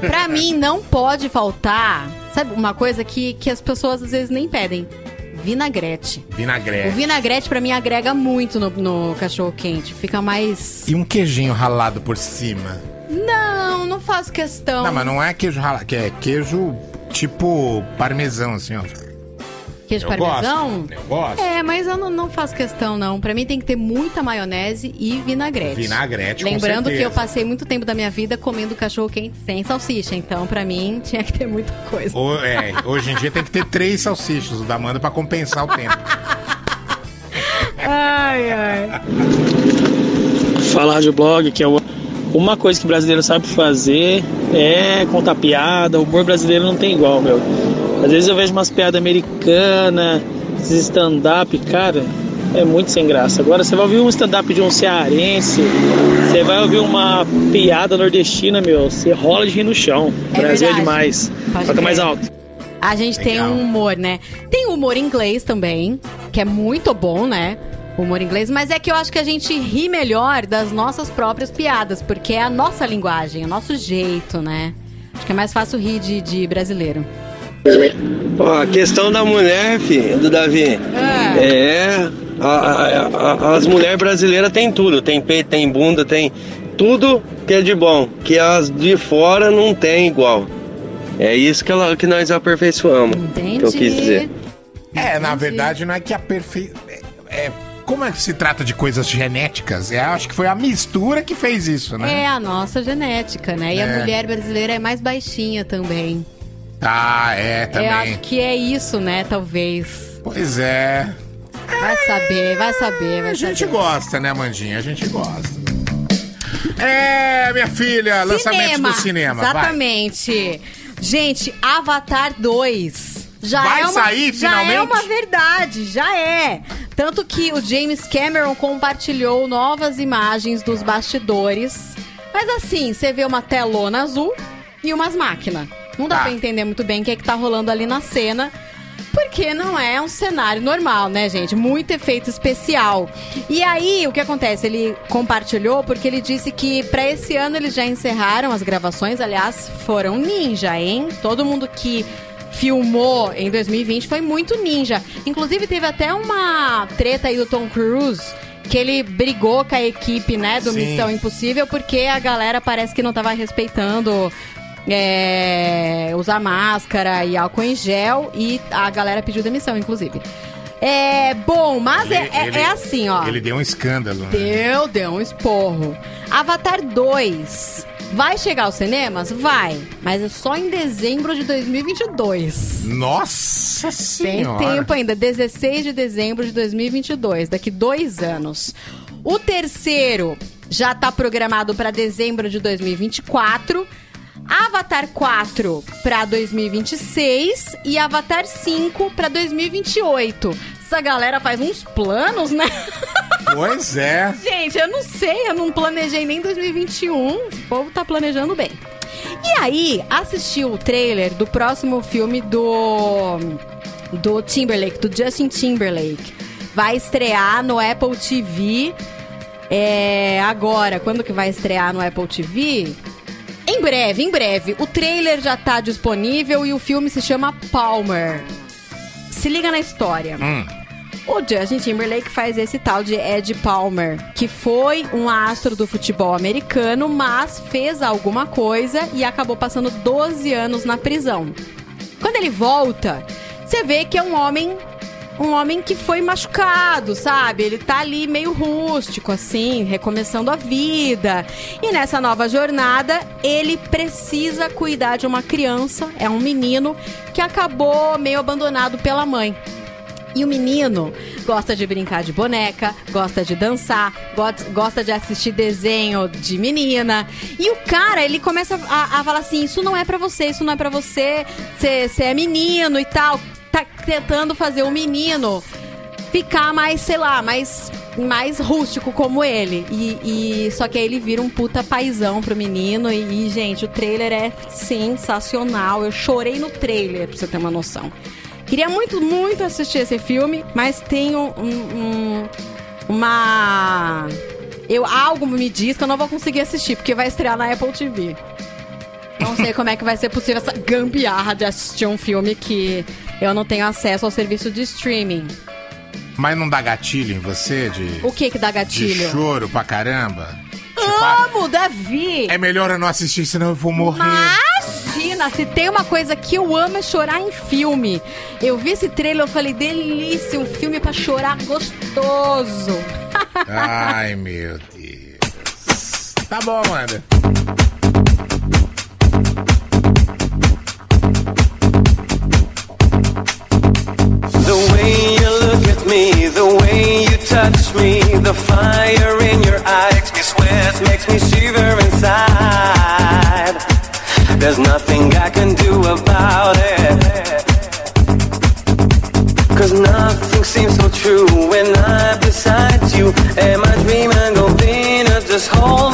Pra mim, não pode faltar, sabe, uma coisa que, que as pessoas às vezes nem pedem. Vinagrete. Vinagrete. O vinagrete, pra mim, agrega muito no, no cachorro quente. Fica mais. E um queijinho ralado por cima. Não, não faço questão. Não, mas não é queijo ralado, que é queijo tipo parmesão, assim, ó. Queijo Eu parmesão? gosto, eu gosto. É, mas eu não, não faço questão, não. Pra mim tem que ter muita maionese e vinagrete. Vinagrete, com Lembrando que eu passei muito tempo da minha vida comendo cachorro quente sem salsicha. Então, pra mim, tinha que ter muita coisa. Ho- é, hoje em dia tem que ter três salsichas o da Amanda pra compensar o tempo. Ai, ai. Fala Rádio Blog, que é o- uma coisa que o brasileiro sabe fazer é contar piada. O humor brasileiro não tem igual, meu. Às vezes eu vejo umas piadas americanas, esses stand-up, cara, é muito sem graça. Agora você vai ouvir um stand-up de um cearense, você vai ouvir uma piada nordestina, meu, você rola de rir no chão. É Brasil é verdade. demais. Pode Toca mais alto. A gente tem um humor, né? Tem o humor inglês também, que é muito bom, né? O humor inglês, mas é que eu acho que a gente ri melhor das nossas próprias piadas, porque é a nossa linguagem, é o nosso jeito, né? Acho que é mais fácil rir de, de brasileiro. Ó, a questão da mulher, filho, do Davi. É. a- a- a- as mulheres brasileiras têm tudo. Tem peito, tem bunda, tem tudo que é de bom. Que as de fora não tem igual. É isso que, ela, que nós aperfeiçoamos. Que eu quis dizer. É, na verdade, não é que a perfe... É, é- como é que se trata de coisas genéticas? É, acho que foi a mistura que fez isso, né? É a nossa genética, né? E É. a mulher brasileira é mais baixinha também. Ah, é, também. Eu acho que é isso, né? Talvez. Pois é. Vai saber, vai saber, vai A gente saber. gosta, né, Mandinha? A gente gosta. É, minha filha, lançamento do cinema. vai. Exatamente. Gente, Avatar 2. Já Vai é uma, sair, já finalmente? é uma verdade, já é. Tanto que o James Cameron compartilhou novas imagens dos bastidores. Mas assim, você vê uma telona azul e umas máquinas. Não dá Tá. pra entender muito bem o que é que tá rolando ali na cena. Porque não é um cenário normal, né, gente? Muito efeito especial. E aí, o que acontece? Ele compartilhou porque ele disse que pra esse ano eles já encerraram as gravações. Aliás, foram ninja, hein? Todo mundo que filmou em 2020 foi muito ninja. Inclusive, teve até uma treta aí do Tom Cruise. Que ele brigou com a equipe, né, do Sim. Missão Impossível, porque a galera parece que não tava respeitando é, usar máscara e álcool em gel e a galera pediu demissão, inclusive. É bom, mas é, é- Ele- é assim, ó. Ele deu um escândalo. né? Deu, deu um esporro. Avatar 2 vai chegar aos cinemas? Vai, mas é só em dezembro de 2022. Nossa Tem senhora. tempo ainda, 16 de dezembro de 2022, daqui dois anos. O terceiro já tá programado para dezembro de 2024. Avatar 4 para 2026 e Avatar 5 para 2028. Essa galera faz uns planos, né? Pois é. Gente, eu não sei, eu não planejei nem 2021. Esse povo tá planejando bem. E aí, assisti o trailer do próximo filme do do Timberlake, do Justin Timberlake. Vai estrear no Apple TV. É, agora, quando que vai estrear no Apple TV? Em breve, em breve. O trailer já tá disponível e o filme se chama Palmer. Se liga na história. O Justin Timberlake faz esse tal de Ed Palmer, que foi um astro do futebol americano, mas fez alguma coisa e acabou passando 12 anos na prisão. Quando ele volta, você vê que é um homem um homem que foi machucado, sabe? Ele tá ali meio rústico, assim, recomeçando a vida. E nessa nova jornada, ele precisa cuidar de uma criança, é um menino que acabou meio abandonado pela mãe. E o menino gosta de brincar de boneca, gosta de dançar, go- gosta de assistir desenho de menina. E o cara, ele começa a, a falar assim: Isso não é pra você, isso não é pra você, você é menino e tal. Tá tentando fazer o menino ficar mais, sei lá, mais mais rústico como ele. E, e- só que aí ele vira um puta paizão pro menino. E, e, gente, o trailer é sensacional. Eu chorei no trailer, pra você ter uma noção. Queria muito, muito assistir esse filme, mas tenho um- um- uma. Eu, algo me diz que eu não vou conseguir assistir, porque vai estrear na Apple TV. Não sei como é que vai ser possível essa gambiarra de assistir um filme que eu não tenho acesso ao serviço de streaming. Mas não dá gatilho em você de, O que que dá de gatilho? choro pra caramba? Amo, Davi! É melhor eu não assistir, senão eu vou morrer. Imagina, se tem uma coisa que eu amo é chorar em filme. Eu vi esse trailer, eu falei, delícia, um filme pra chorar gostoso. Ai, meu Deus. Tá bom, Amanda. The way you look at me, the way you touch me, the fire in your eyes makes me sweat, makes me shiver inside. There's nothing I can do about it. Cause nothing seems so true when I'm beside you. Am I dreaming Venus? Just hold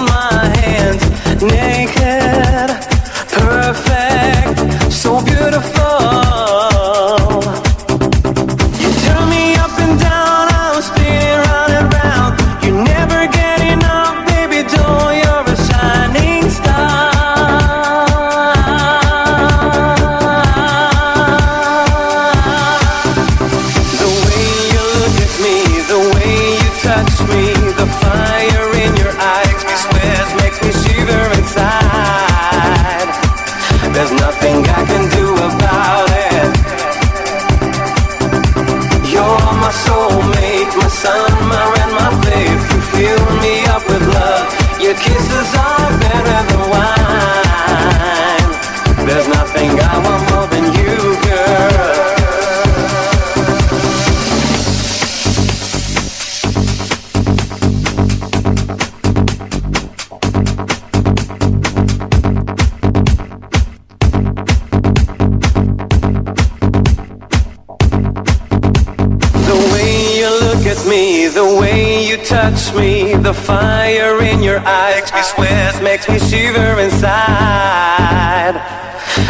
me, the way you touch me, the fire in your eyes makes me sweat, makes me shiver inside.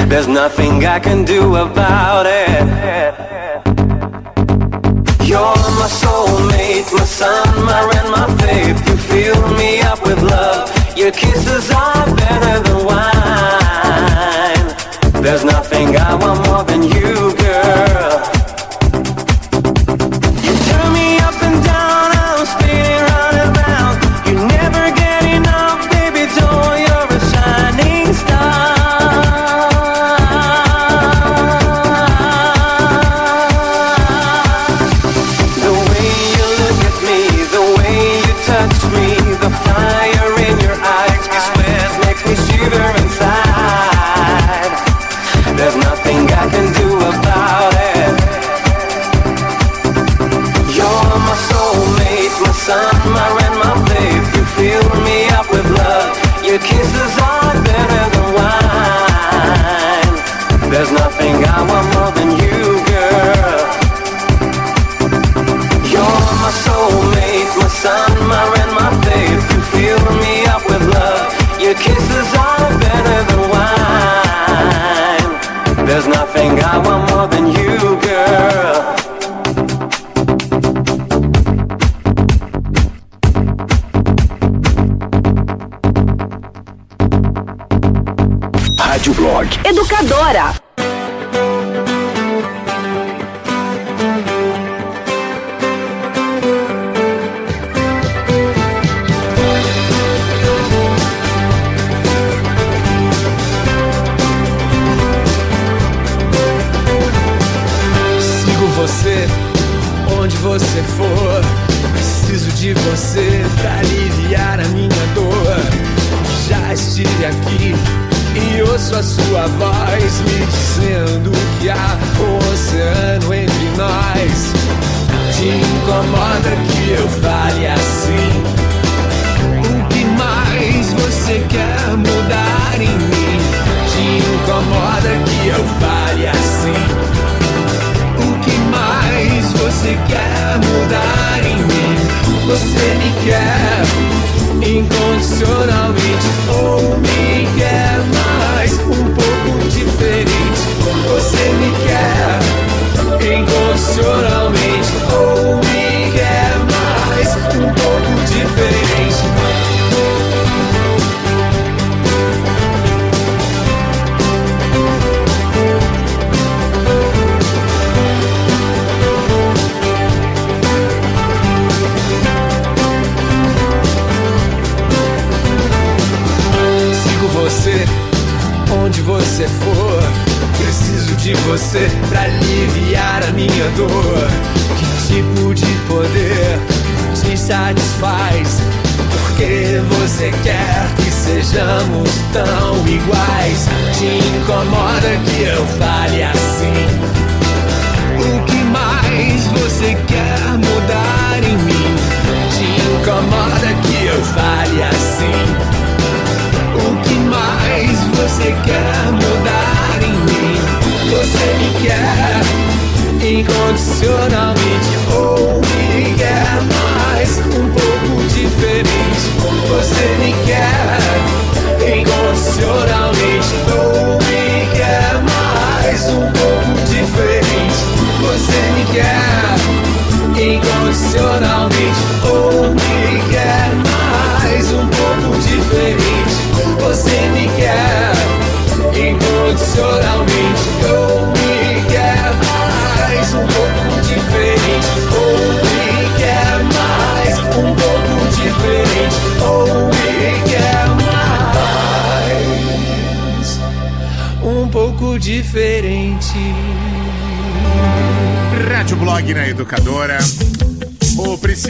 There's nothing I can do about it. You're my soulmate, my sun, my rain, my faith. You fill me up with love. Your kisses are better than wine. There's nothing I want more than you,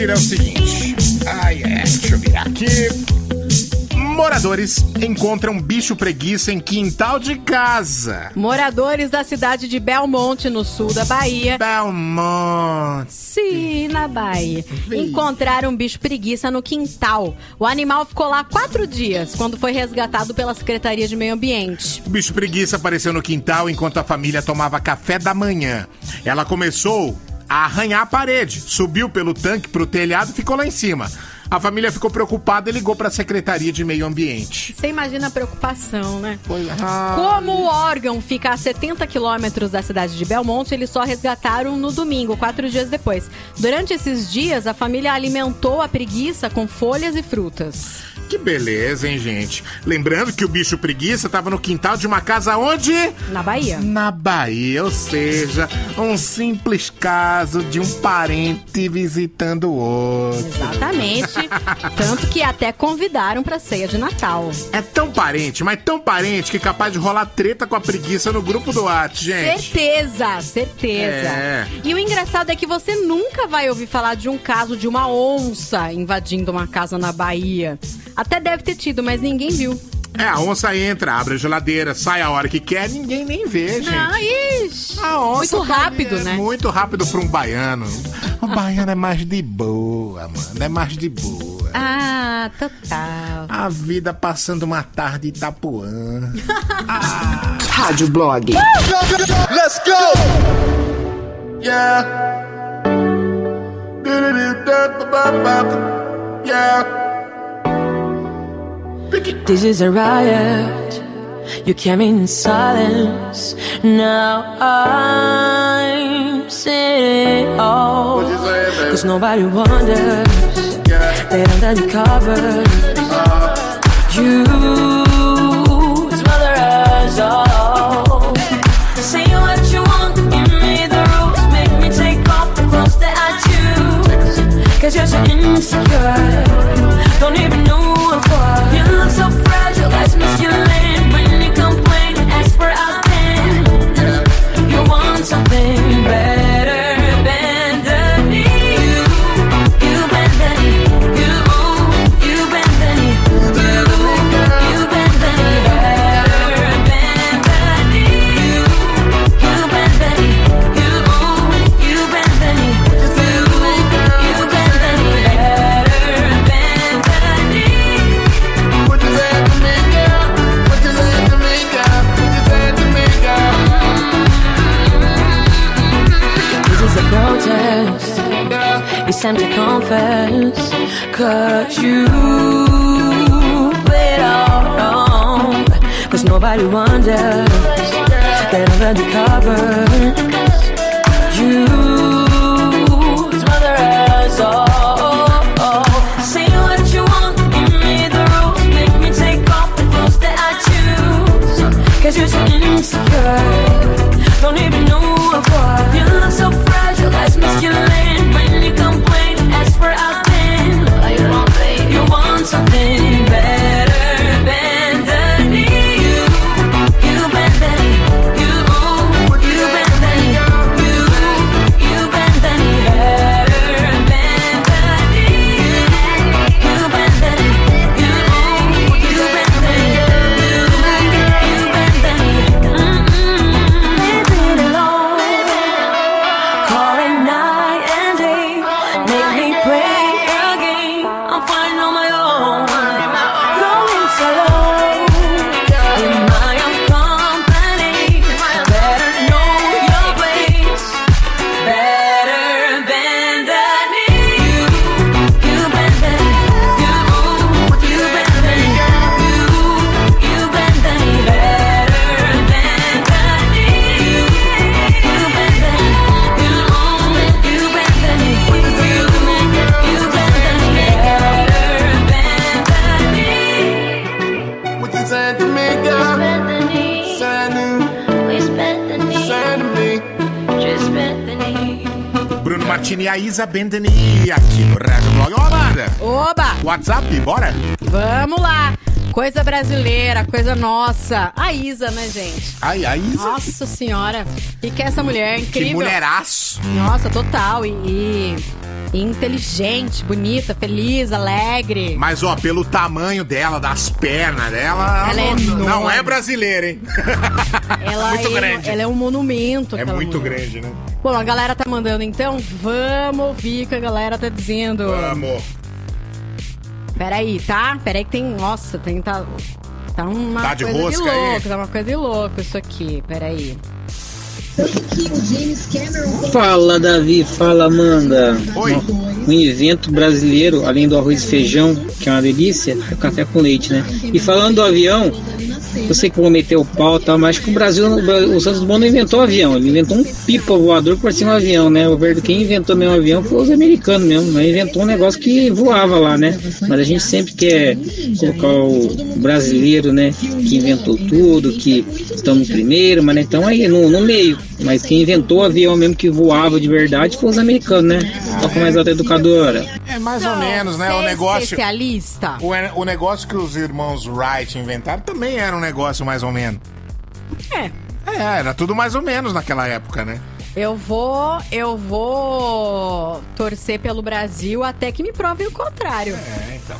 é o seguinte. Ai, é, deixa eu virar aqui. Moradores encontram bicho preguiça em quintal de casa. Moradores da cidade de Belmonte, no sul da Bahia. Belmonte. Sim, na Bahia. Encontraram um bicho preguiça no quintal. O animal ficou lá quatro dias, quando foi resgatado pela Secretaria de Meio Ambiente. O bicho preguiça apareceu no quintal enquanto a família tomava café da manhã. Ela começou a arranhar a parede, subiu pelo tanque pro telhado e ficou lá em cima. A família ficou preocupada e ligou para a Secretaria de Meio Ambiente. Você imagina a preocupação, né? Ah. Como o órgão fica a 70 quilômetros da cidade de Belmonte, eles só resgataram no domingo, quatro dias depois. Durante esses dias, a família alimentou a preguiça com folhas e frutas. Que beleza, hein, gente? Lembrando que o bicho preguiça estava no quintal de uma casa onde? Na Bahia. Na Bahia, ou seja, um simples caso de um parente visitando o outro. Exatamente. Tanto que até convidaram pra ceia de Natal. É tão parente, mas tão parente que é capaz de rolar treta com a preguiça no grupo do WhatsApp, gente. Certeza, certeza. É. E o engraçado é que você nunca vai ouvir falar de um caso de uma onça invadindo uma casa na Bahia. Até deve ter tido, mas ninguém viu. É, a onça entra, abre a geladeira, sai a hora que quer, ninguém nem vê, gente. Ah, ixi. A onça Muito rápido, é né? Muito rápido pra um baiano. O baiano é mais de boa, mano. É mais de boa. Ah, total. A vida passando uma tarde em Itapuã. Rádio Blog. Let's go! Yeah. Yeah. This is a riot. You came in silence. Now I'm sitting oh, all. Cause nobody wonders. They under the covers. You smother us all. Say what you want, give me the. Make me take off the clothes that I choose. Cause you're so insecure. Don't even know you look so fragile, I masculine. your. it's time to confess. Cause you played all wrong. Cause nobody wonders that I'm under covers. You smother us all. Cause you're so insecure Don't even know Isa Bendeni aqui no Rádio Blog. Ó, Amanda! Oba! WhatsApp, bora? Vamos lá. Coisa brasileira, coisa nossa. A Isa, né, gente? Ai, a Isa. Nossa senhora. E que é essa mulher incrível. Que mulheraço. Nossa, total. E- e inteligente, bonita, feliz, alegre. Mas, ó, pelo tamanho dela, das pernas dela, Ela é não, não enorme. é brasileira, hein? Ela muito é, grande. Ela é um monumento. É muito mulher. grande, né? Bom, a galera tá mandando então. Vamos ouvir o que a galera tá dizendo. Vamos. Peraí, tá? Peraí que tem. Nossa, tem. Tá, tá uma Tá de coisa rosca de aí? louco, tá uma coisa de louco isso aqui. Peraí. Fala Davi, fala Amanda. Oi. Um evento brasileiro, além do arroz e feijão, que é uma delícia, é café com leite, né? E falando do avião, eu sei que vou meter o pau e tal, mas que o Brasil, o Santos Dumont não inventou avião, ele inventou um pipa voador por cima do avião, né? O verde quem inventou mesmo avião foi os americanos mesmo, mas inventou um negócio que voava lá, né? Mas a gente sempre quer colocar o brasileiro, né? Que inventou tudo, que estamos primeiro, mas né, então aí no, no meio. Mas quem inventou o avião mesmo que voava de verdade foi os americanos, né? Toca mais alta educadora. É mais ou menos, né? O Ser negócio. especialista. O, o negócio que os irmãos Wright inventaram também era um negócio mais ou menos. É. É, era tudo mais ou menos naquela época, né? Eu vou, eu vou torcer pelo Brasil até que me provem o contrário. É, então.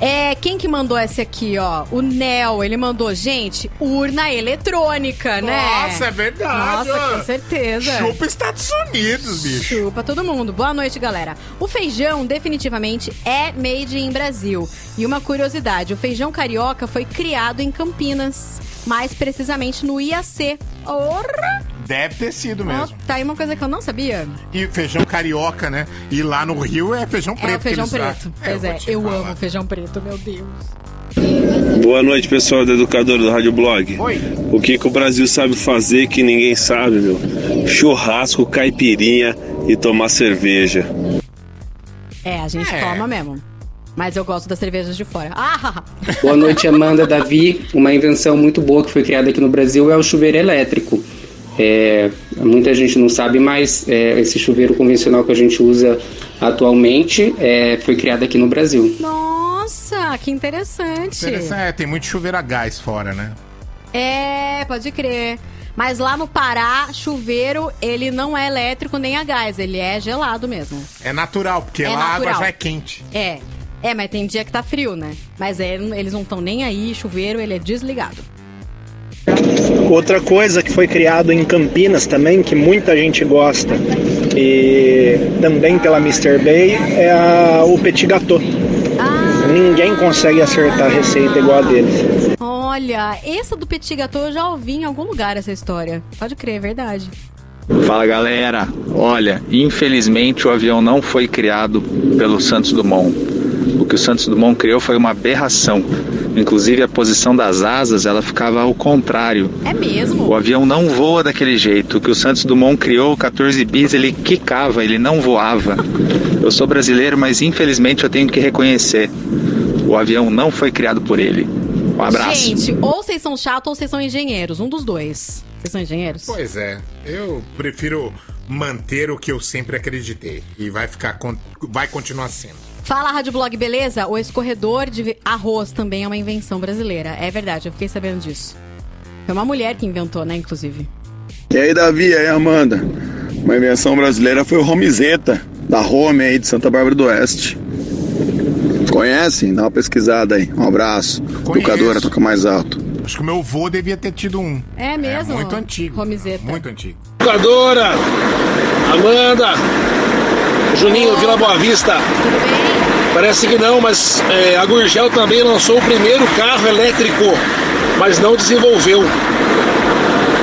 É, quem que mandou esse aqui, ó? O Nel, ele mandou, gente, urna eletrônica, né? Nossa, é verdade, Nossa, com certeza. Chupa Estados Unidos, bicho. Chupa todo mundo. Boa noite, galera. O feijão definitivamente é made in Brasil. E uma curiosidade, o feijão carioca foi criado em Campinas, mais precisamente no IAC. Orra! Deve ter sido mesmo. tá aí uma coisa que eu não sabia. E feijão carioca, né? E lá no Rio é feijão preto. é feijão preto. dão. Pois eu é, eu falar. amo feijão preto, meu Deus. Boa noite, pessoal do Educador do Rádio Blog. O que, que o Brasil sabe fazer que ninguém sabe, meu? Churrasco, caipirinha e tomar cerveja. É, a gente É. toma mesmo. Mas eu gosto das cervejas de fora. Ah! Boa noite, Amanda, Davi. Uma invenção muito boa que foi criada aqui no Brasil é o chuveiro elétrico. É, muita gente não sabe, mas é, esse chuveiro convencional que a gente usa atualmente é, foi criado aqui no Brasil. Nossa, que interessante. Interessante, é, tem muito chuveiro a gás fora, né? É, pode crer. Mas lá no Pará, chuveiro, ele não é elétrico nem a gás, ele é gelado mesmo. É natural, porque É lá a água natural. já é quente. É. É, mas tem dia que tá frio, né? Mas é, eles não estão nem aí, chuveiro, ele é desligado. Outra coisa que foi criado em Campinas também, que muita gente gosta, e também pela Mr. Bay, é a- o petit gâteau. Ninguém consegue acertar a receita igual a deles. Olha, essa do petit gâteau eu já ouvi em algum lugar essa história. Pode crer, é verdade. Fala galera, Olha, infelizmente o avião não foi criado pelo Santos Dumont. O que o Santos Dumont criou foi uma aberração. Inclusive a posição das asas, ela ficava ao contrário. É mesmo? O avião não voa daquele jeito. O que o Santos Dumont criou, o 14 bis, ele quicava, ele não voava. Eu sou brasileiro, mas infelizmente eu tenho que reconhecer. O avião não foi criado por ele. Um abraço. Gente, ou vocês são chatos ou vocês são engenheiros. Um dos dois. Vocês são engenheiros? Pois é, eu prefiro manter o que eu sempre acreditei. E vai ficar, vai continuar sendo. Fala, Rádio Blog, beleza? O escorredor de arroz também é uma invenção brasileira. É verdade, eu fiquei sabendo disso. Foi uma mulher que inventou, né, inclusive. E aí, Davi, e aí, Amanda? Uma invenção brasileira foi o Romizeta, da Home aí de Santa Bárbara do Oeste. Conhecem? Dá uma pesquisada aí. Um abraço. Educadora, toca mais alto. Acho que o meu avô devia ter tido um. É mesmo? muito antigo. Romizeta. Muito antigo. Educadora, Amanda, Juninho, Vila Boa Vista. Parece que não, mas é, a Gurgel também lançou o primeiro carro elétrico, mas não desenvolveu.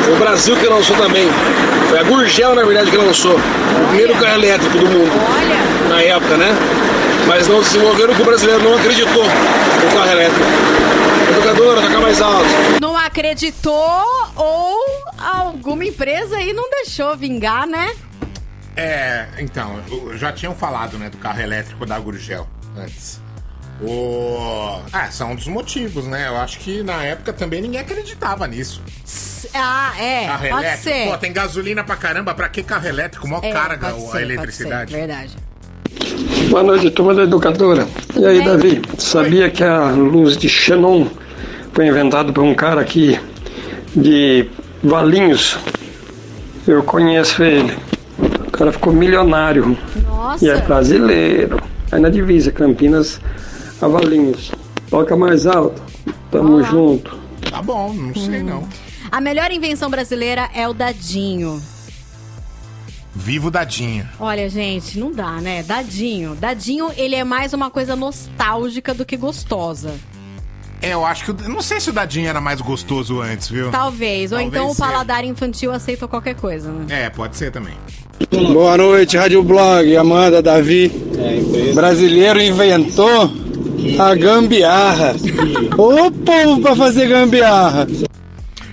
Foi o Brasil que lançou também. Foi a Gurgel, na verdade, que lançou. O primeiro carro elétrico do mundo. Na época, né? Mas não desenvolveram porque o brasileiro não acreditou no carro elétrico. Educadora, toca mais alto. Não acreditou ou alguma empresa aí não deixou vingar, né? É, então, já tinham falado, né, do carro elétrico da Gurgel antes. O... Ah, são um dos motivos, né? Eu acho que na época também ninguém acreditava nisso. Ah, é. Carro pode elétrico, ser. pô, tem gasolina pra caramba, pra que carro elétrico? Mó É, carga pode a ser, eletricidade. ser, verdade. Boa noite, turma da educadora. e aí, Davi, sabia que a luz de Xenon foi inventada por um cara aqui de Valinhos? Eu conheço ele. O cara ficou milionário. Nossa. E é brasileiro. Aí na divisa, Campinas a Valinhos. Toca mais alto. Tamo junto. Tá bom, não sei não. A melhor invenção brasileira é o dadinho. Vivo dadinho. Olha, gente, não dá, né? Dadinho. Dadinho, ele é mais uma coisa nostálgica do que gostosa. É, eu acho que. o- Não sei se o dadinho era mais gostoso antes, viu? Talvez. Ou Talvez então o seja. paladar infantil aceita qualquer coisa, né? É, pode ser também. Boa noite, Rádio Blog, Amanda, Davi. Brasileiro inventou a gambiarra. Ô povo pra fazer gambiarra.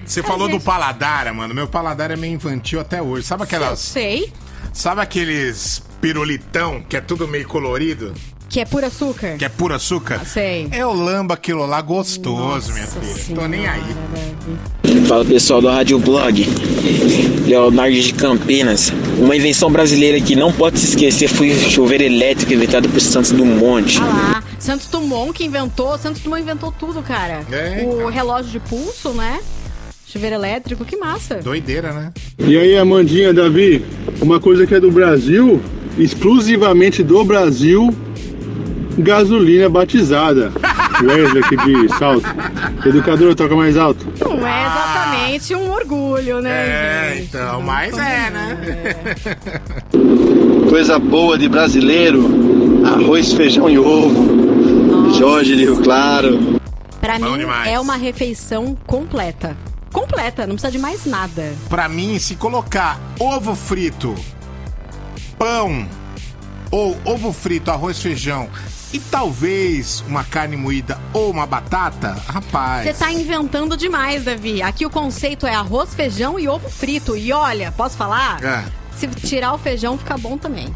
Você falou do paladar, mano. Meu paladar é meio infantil até hoje. Sabe aquelas. Sei. Sabe aqueles pirulitão que é tudo meio colorido? Que é puro açúcar. Que é puro açúcar? Sei. Eu lambo aquilo lá gostoso, minha filha. Tô nem aí. Fala pessoal do Rádio Blog, Leonardo de Campinas. Uma invenção brasileira que não pode se esquecer foi o chuveiro elétrico inventado por Santos Dumont. Ah lá, Santos Dumont que inventou. Santos Dumont inventou tudo, cara. É, o relógio de pulso, né? Chuveiro elétrico, que massa. Doideira, né? E aí, Amandinha, Davi, uma coisa que é do Brasil, exclusivamente do Brasil, gasolina batizada. Wesley aqui de salto. Educadora, toca mais alto. Não é exatamente um orgulho, né? É, gente? então, mas é, né? Coisa boa de brasileiro: arroz, feijão e ovo. Jorge de Rio Claro. Pra Bom mim demais. é uma refeição completa. Completa, não precisa de mais nada. Pra mim, se colocar ovo frito, pão, ou ovo frito, arroz, feijão e talvez uma carne moída ou uma batata, rapaz. Você tá inventando demais, Davi. Aqui o conceito é arroz, feijão e ovo frito. E olha, posso falar? É. Se tirar o feijão, fica bom também.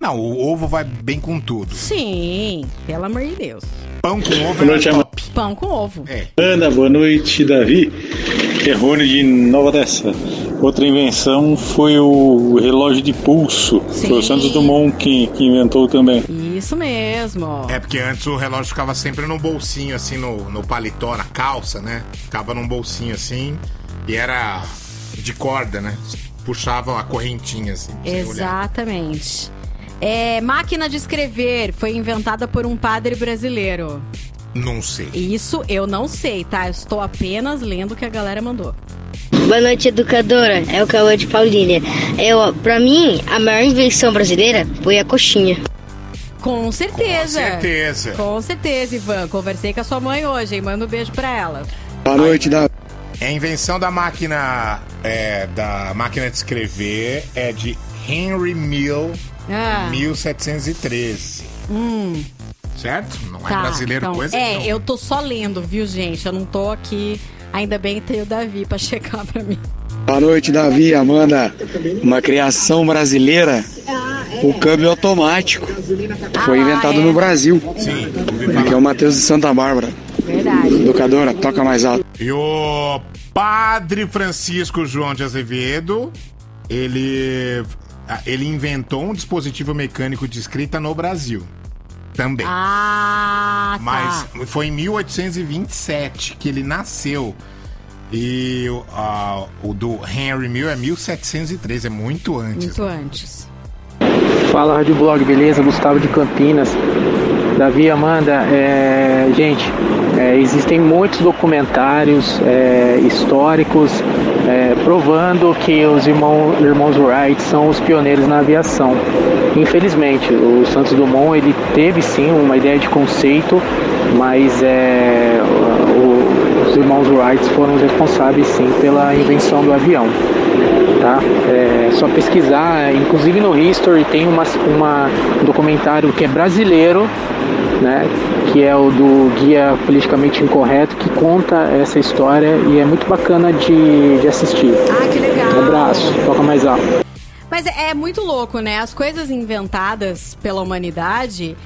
Não, o ovo vai bem com tudo. Sim, pelo amor de Deus. Pão com ovo Boa noite, é top. Pão com ovo. É. Ana, boa noite, Davi. Que é Rony de Nova Odessa. Outra invenção foi o relógio de pulso. Foi o Santos Dumont que, que inventou também. Isso mesmo. É porque antes o relógio ficava sempre no bolsinho, assim, no, no paletó, na calça, né? Ficava num bolsinho assim e era de corda, né? Puxava a correntinha, assim. Exatamente. É, máquina de escrever foi inventada por um padre brasileiro. Não sei. Isso eu não sei, tá? Eu estou apenas lendo o que a galera mandou. Boa noite, educadora. É o Cauã de Paulínia. Eu, pra mim, a maior invenção brasileira foi a coxinha. Com certeza. Com certeza. Com certeza, Ivan. Conversei com a sua mãe hoje, hein? Manda um beijo pra ela. Boa noite, Davi. É a invenção da máquina é, da máquina de escrever é de Henry Mill, Ah. 1703. Hum. Certo? Não é Tá, brasileiro então, coisa É, nenhuma. eu tô só lendo, viu, gente? Eu não tô aqui. Ainda bem que tem o Davi pra checar pra mim. Boa noite, Davi, Amanda. Uma criação brasileira, o câmbio automático. Foi inventado no Brasil. Aqui é o Matheus de Santa Bárbara. Verdade. Educadora, toca mais alto. E o Padre Francisco João de Azevedo, ele, ele inventou um dispositivo mecânico de escrita no Brasil. Também. Ah, tá. Mas foi em 1827 que ele nasceu. E o- a- o do Henry Mill é 1703, é muito antes. Muito antes. Fala Rádio Blog, beleza? Gustavo de Campinas. Davi, Amanda, é, gente, é, existem muitos documentários é, históricos é, provando que os irmão, irmãos Wright são os pioneiros na aviação. Infelizmente, o Santos Dumont ele teve sim uma ideia de conceito, mas é, os irmãos Wright foram responsáveis sim pela invenção do avião tá? É só pesquisar, inclusive no History tem uma, uma um documentário que é brasileiro, né? Que é o do Guia Politicamente Incorreto, que conta essa história e é muito bacana de, de assistir. Ah, que legal. Um abraço, toca mais alto. Mas é, é muito louco, né? As coisas inventadas pela humanidade,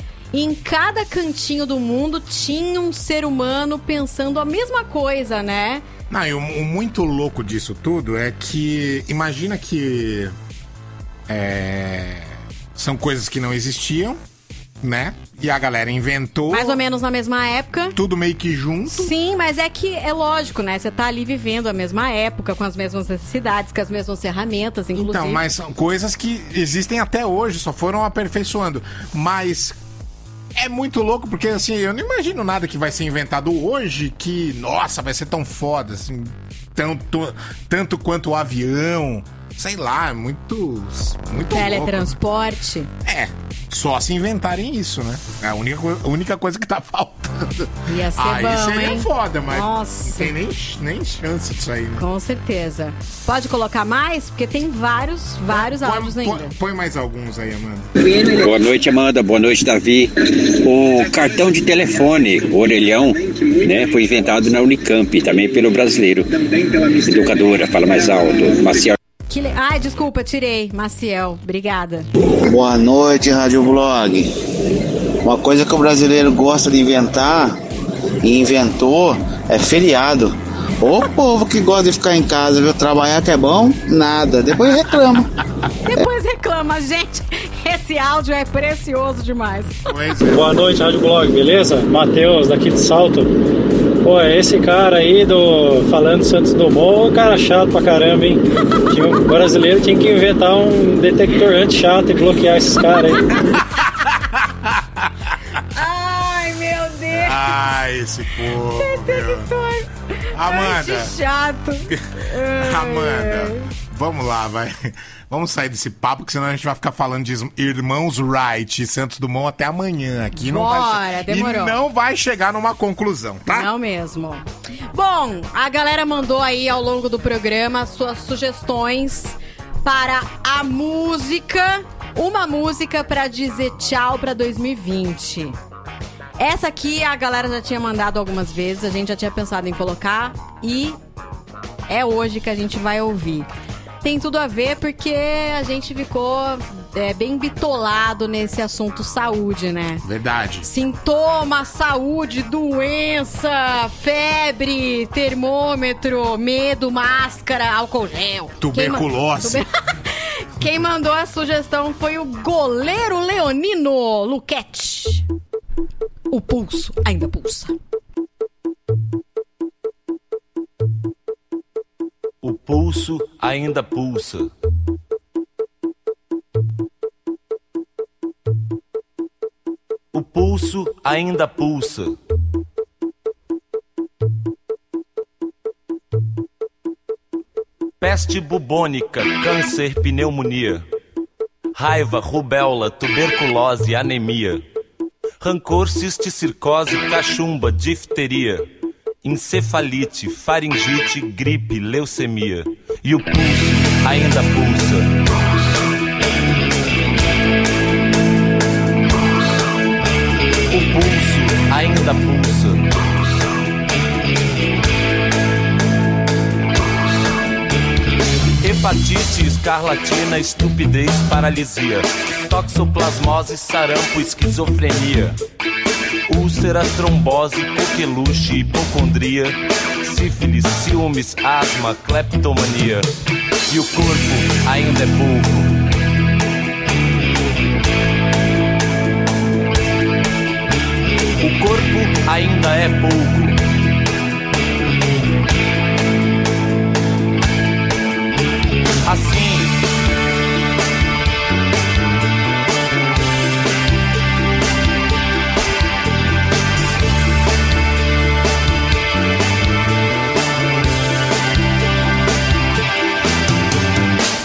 em cada cantinho do mundo tinha um ser humano pensando a mesma coisa, né? Não, e o, o muito louco disso tudo é que. Imagina que. é, são coisas que não existiam, né? E a galera inventou. Mais ou menos na mesma época. Tudo meio que junto. Sim, mas é que é lógico, né? Você tá ali vivendo a mesma época, com as mesmas necessidades, com as mesmas ferramentas, inclusive. Então, mas são coisas que existem até hoje, só foram aperfeiçoando. Mas é muito louco porque assim, eu não imagino nada que vai ser inventado hoje que, nossa, vai ser tão foda, assim, tanto, tanto quanto o avião. Sei lá, é muito. Muito louco. Teletransporte. É, só se inventarem isso, né? É a única, a única coisa que tá faltando. Ia ser Aí bom, seria hein? foda, mas Nossa. não tem nem, nem chance disso aí, né? Com certeza. Pode colocar mais? Porque tem vários, vários áudios ainda. Põe, põe mais alguns aí, Amanda. Boa noite, Amanda. Boa noite, Davi. O cartão de telefone, o orelhão, né, foi inventado na Unicamp, também pelo brasileiro. Educadora, fala mais alto. Maciel. Que le- Ai, desculpa, tirei. Maciel, obrigada. Boa noite, Rádio Blog. Uma coisa que o brasileiro gosta de inventar e inventou é feriado. O povo que gosta de ficar em casa, viu? Trabalhar que é bom, nada. Depois reclama. Depois reclama, gente. Esse áudio é precioso demais. Boa noite, Rádio Blog, beleza? Matheus, daqui de Salto. Pô, esse cara aí do falando Santos Dumont, um cara chato pra caramba, hein? Tinha um brasileiro tinha que inventar um detector anti-chato e bloquear esses caras aí. Ai, meu Deus. Ah, esse povo. meu. Amanda. chato. Amanda, vamos lá, vai. Vamos sair desse papo, que senão a gente vai ficar falando de irmãos Wright e Santos Dumont até amanhã. Aqui não vai Bora, demorou. E não vai chegar numa conclusão, tá? Não mesmo. Bom, a galera mandou aí ao longo do programa suas sugestões para a música, uma música para dizer tchau para 2020. Essa aqui a galera já tinha mandado algumas vezes, a gente já tinha pensado em colocar e é hoje que a gente vai ouvir. Tem tudo a ver porque a gente ficou é, bem bitolado nesse assunto saúde, né? Verdade. Sintoma, saúde, doença, febre, termômetro, medo, máscara, álcool gel. Tuberculose. Quem, Tuber- Quem mandou a sugestão foi o goleiro leonino Luquete. O pulso ainda pulsa. Pulso ainda pulsa. O pulso ainda pulsa. Peste bubônica, câncer, pneumonia. Raiva, rubéola, tuberculose, anemia. Rancor, cisticircose, cachumba, difteria encefalite, faringite, gripe, leucemia. E o pulso ainda pulsa. O pulso ainda pulsa. Hepatite, escarlatina, estupidez, paralisia, toxoplasmose, sarampo, esquizofrenia. Úlcera, trombose, coqueluche, hipocondria. Sífilis, ciúmes, asma, cleptomania. E o corpo ainda é pouco. O corpo ainda é pouco.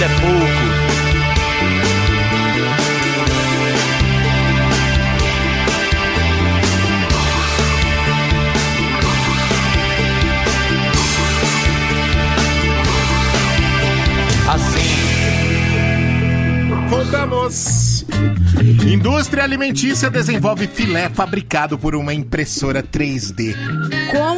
Ainda é pouco. Assim. Voltamos. Indústria alimentícia desenvolve filé fabricado por uma impressora 3D. Com o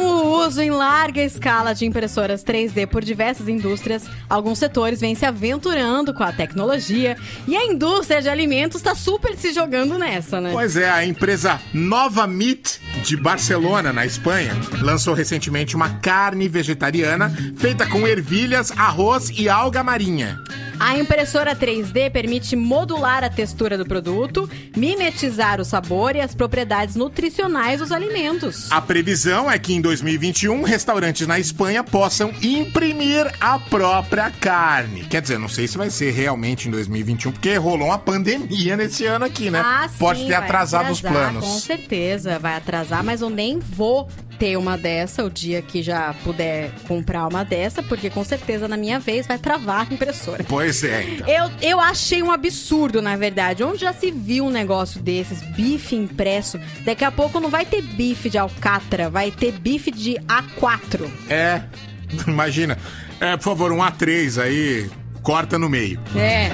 uso em larga escala de impressoras 3D por diversas indústrias, alguns setores vêm se aventurando com a tecnologia e a indústria de alimentos está super se jogando nessa, né? Pois é, a empresa Nova Meat de Barcelona, na Espanha, lançou recentemente uma carne vegetariana feita com ervilhas, arroz e alga marinha. A impressora 3D permite modular a textura do produto, mimetizar o sabor e as propriedades nutricionais dos alimentos. A previsão é que em 2021 restaurantes na Espanha possam imprimir a própria carne. Quer dizer, não sei se vai ser realmente em 2021, porque rolou uma pandemia nesse ano aqui, né? Ah, Pode sim, ter atrasado os atrasar, planos. Com certeza, vai atrasar, mas eu nem vou ter uma dessa o dia que já puder comprar uma dessa, porque com certeza na minha vez vai travar a impressora. Pois é, então. Eu, eu achei um absurdo, na verdade. Onde já se viu um negócio desses, bife impresso? Daqui a pouco não vai ter bife de alcatra, vai ter bife de A4. É, imagina. É, por favor, um A3 aí, corta no meio. É.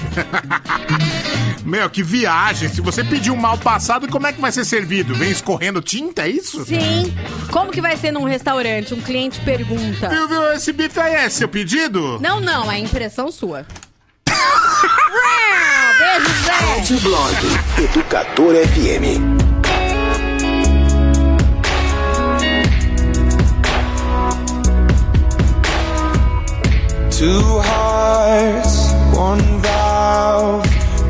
Meu, que viagem. Se você pedir um mal passado, como é que vai ser servido? Vem escorrendo tinta, é isso? Sim. Como que vai ser num restaurante? Um cliente pergunta. Viu, viu, esse bife aí é seu pedido? Não, não, é impressão sua. Beijo, Zé. Blog Educador FM. Two hearts, one valve.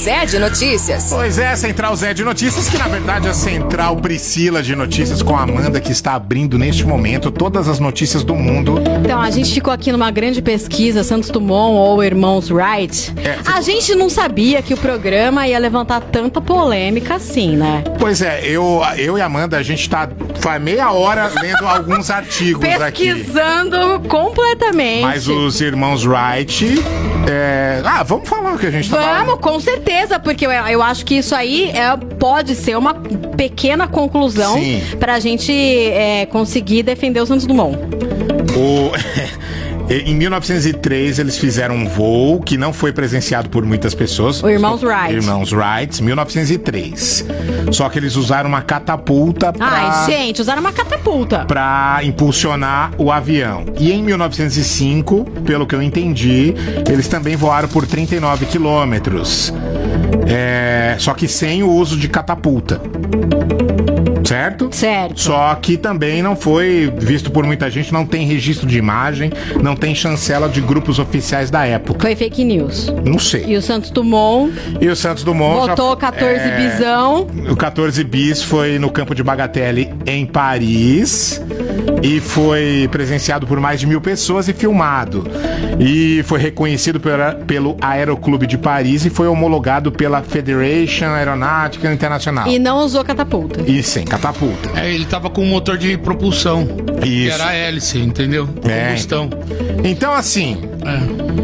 Zé de Notícias. Pois é, Central Zé de Notícias, que na verdade é a Central Priscila de Notícias com a Amanda, que está abrindo neste momento todas as notícias do mundo. Então, a gente ficou aqui numa grande pesquisa, Santos Dumont ou Irmãos Wright. A gente não sabia que o programa ia levantar tanta polêmica assim, né? Pois é, eu, eu e a Amanda, a gente tá faz meia hora lendo alguns artigos aqui. Pesquisando completamente. Mas os irmãos Wright. É, Ah, vamos falar o que a gente tá falando. Vamos, com certeza, porque eu, eu acho que isso aí é, pode ser uma pequena conclusão Sim. pra gente é, conseguir defender o Santos Dumont. O- Em 1903, eles fizeram um voo que não foi presenciado por muitas pessoas. O Irmãos Wright. Irmãos Wright, 1903. Só que eles usaram uma catapulta pra... Ai, gente, usaram uma catapulta. para impulsionar o avião. E em 1905, pelo que eu entendi, eles também voaram por 39 quilômetros. É, só que sem o uso de catapulta. Certo? Certo. Só que também não foi visto por muita gente, não tem registro de imagem, não tem chancela de grupos oficiais da época. Foi fake news. Não sei. E o Santos Dumont E o Santos Dumont já- botou 14 é, bisão. O 14 bis foi no campo de Bagatelle em Paris e foi presenciado por mais de mil pessoas e filmado. E foi reconhecido pela- pelo Aeroclube de Paris e foi homologado pela Federation Aeronáutica Internacional. E não usou catapulta. E sem catapulta. É, ele tava com um motor de propulsão. Que Isso. era a hélice, entendeu? É. Combustão. Então, assim.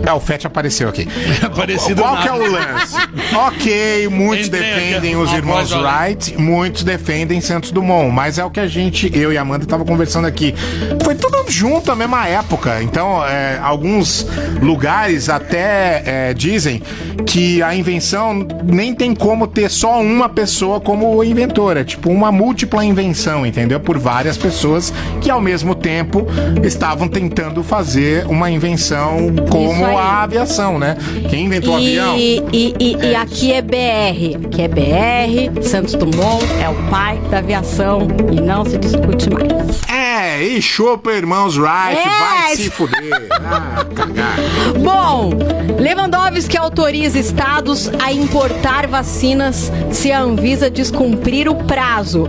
É, o FET apareceu aqui. Aparecido Qual nada. que é o lance? ok, muitos defendem os a irmãos olha. Wright, muitos defendem Santos Dumont, mas é o que a gente, eu e a Amanda, tava conversando aqui. Foi tudo junto à mesma época, então é, alguns lugares até é, dizem que a invenção nem tem como ter só uma pessoa como inventora, é tipo uma múltipla invenção, entendeu? Por várias pessoas que ao mesmo tempo estavam tentando fazer uma invenção como a aviação, né? Quem inventou o avião? E, e, e- e aqui é BR. Aqui é BR, Santos Dumont é o pai da aviação e não se discute mais. É, e chupa irmãos Wright, É. vai se fuder. Ah, cagar. Bom, Lewandowski autoriza estados a importar vacinas se a Anvisa descumprir o prazo.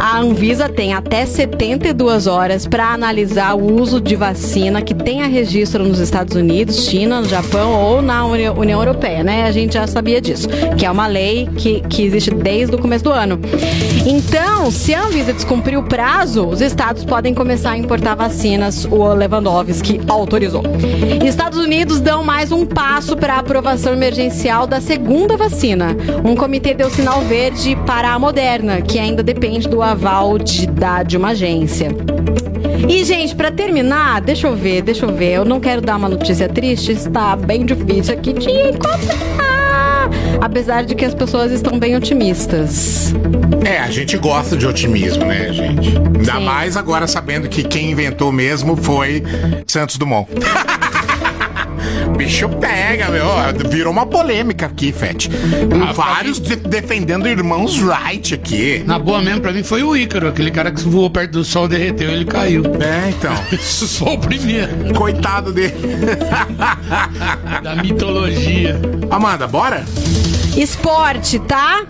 A Anvisa tem até 72 horas para analisar o uso de vacina que tenha registro nos Estados Unidos, China, no Japão ou na Uni- União Europeia, né? A gente já sabia disso, que é uma lei que, que existe desde o começo do ano. Então, se a Anvisa descumprir o prazo, os estados podem começar a importar vacinas. O Lewandowski autorizou. Estados Unidos dão mais um passo para a aprovação emergencial da segunda vacina. Um comitê deu sinal verde para a Moderna, que ainda depende do aval de, da, de uma agência. E, gente, pra terminar, deixa eu ver, deixa eu ver. Eu não quero dar uma notícia triste, está bem difícil aqui de encontrar. Apesar de que as pessoas estão bem otimistas. É, a gente gosta de otimismo, né, gente? Ainda mais agora sabendo que quem inventou mesmo foi Santos Dumont. Bicho pega, meu. Virou uma polêmica aqui, Fete. Ah, Vários de- defendendo irmãos Wright aqui. Na boa mesmo, pra mim foi o Ícaro, aquele cara que voou perto do sol, derreteu e ele caiu. É, então. Só o primeiro. Coitado dele. Da mitologia. Amanda, bora? Esporte, tá?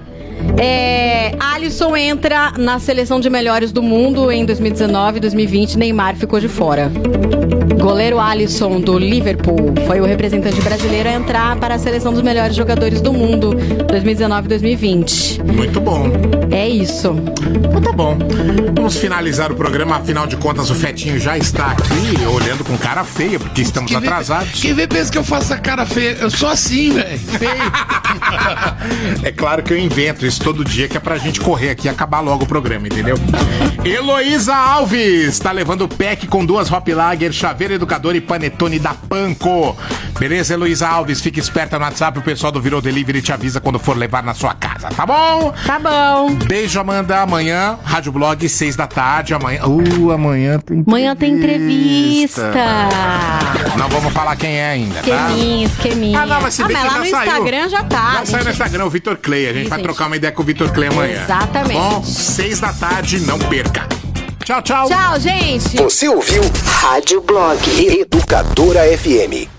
É, Alisson entra na seleção de melhores do mundo em 2019 e 2020. Neymar ficou de fora. Goleiro Alisson do Liverpool foi o representante brasileiro a entrar para a seleção dos melhores jogadores do mundo 2019 e 2020. Muito bom. É isso. Então tá bom. Vamos finalizar o programa. Afinal de contas, o Fetinho já está aqui olhando com cara feia, porque estamos Quem vê- atrasados. Quem vê pensa que eu faço a cara feia. Eu sou assim, velho. Feio. É claro que eu invento isso todo dia, que é pra gente correr aqui e acabar logo o programa, entendeu? Heloísa Alves tá levando o pack com duas Hop Lager, chaveiro educador e panetone da Panco. Beleza, Heloísa Alves? Fica esperta no WhatsApp, o pessoal do Virou Delivery te avisa quando for levar na sua casa, tá bom? Tá bom. Beijo, Amanda. Amanhã, Rádio Blog, seis da tarde. Amanhã. Uh, amanhã tem. Amanhã tem entrevista. Não vamos falar quem é ainda, tá? Esqueminha, esqueminha. Ah, não, mas se bem mas que lá já no saiu. Instagram já tá. Já saiu no gente. Instagram o Vitor Clay. A gente Sim, vai gente. trocar uma ideia com o Vitor Clay amanhã. Exatamente. Tá bom? Seis da tarde, não perca. Tchau, tchau. Tchau, gente. Você ouviu Rádio Blog Educadora FM.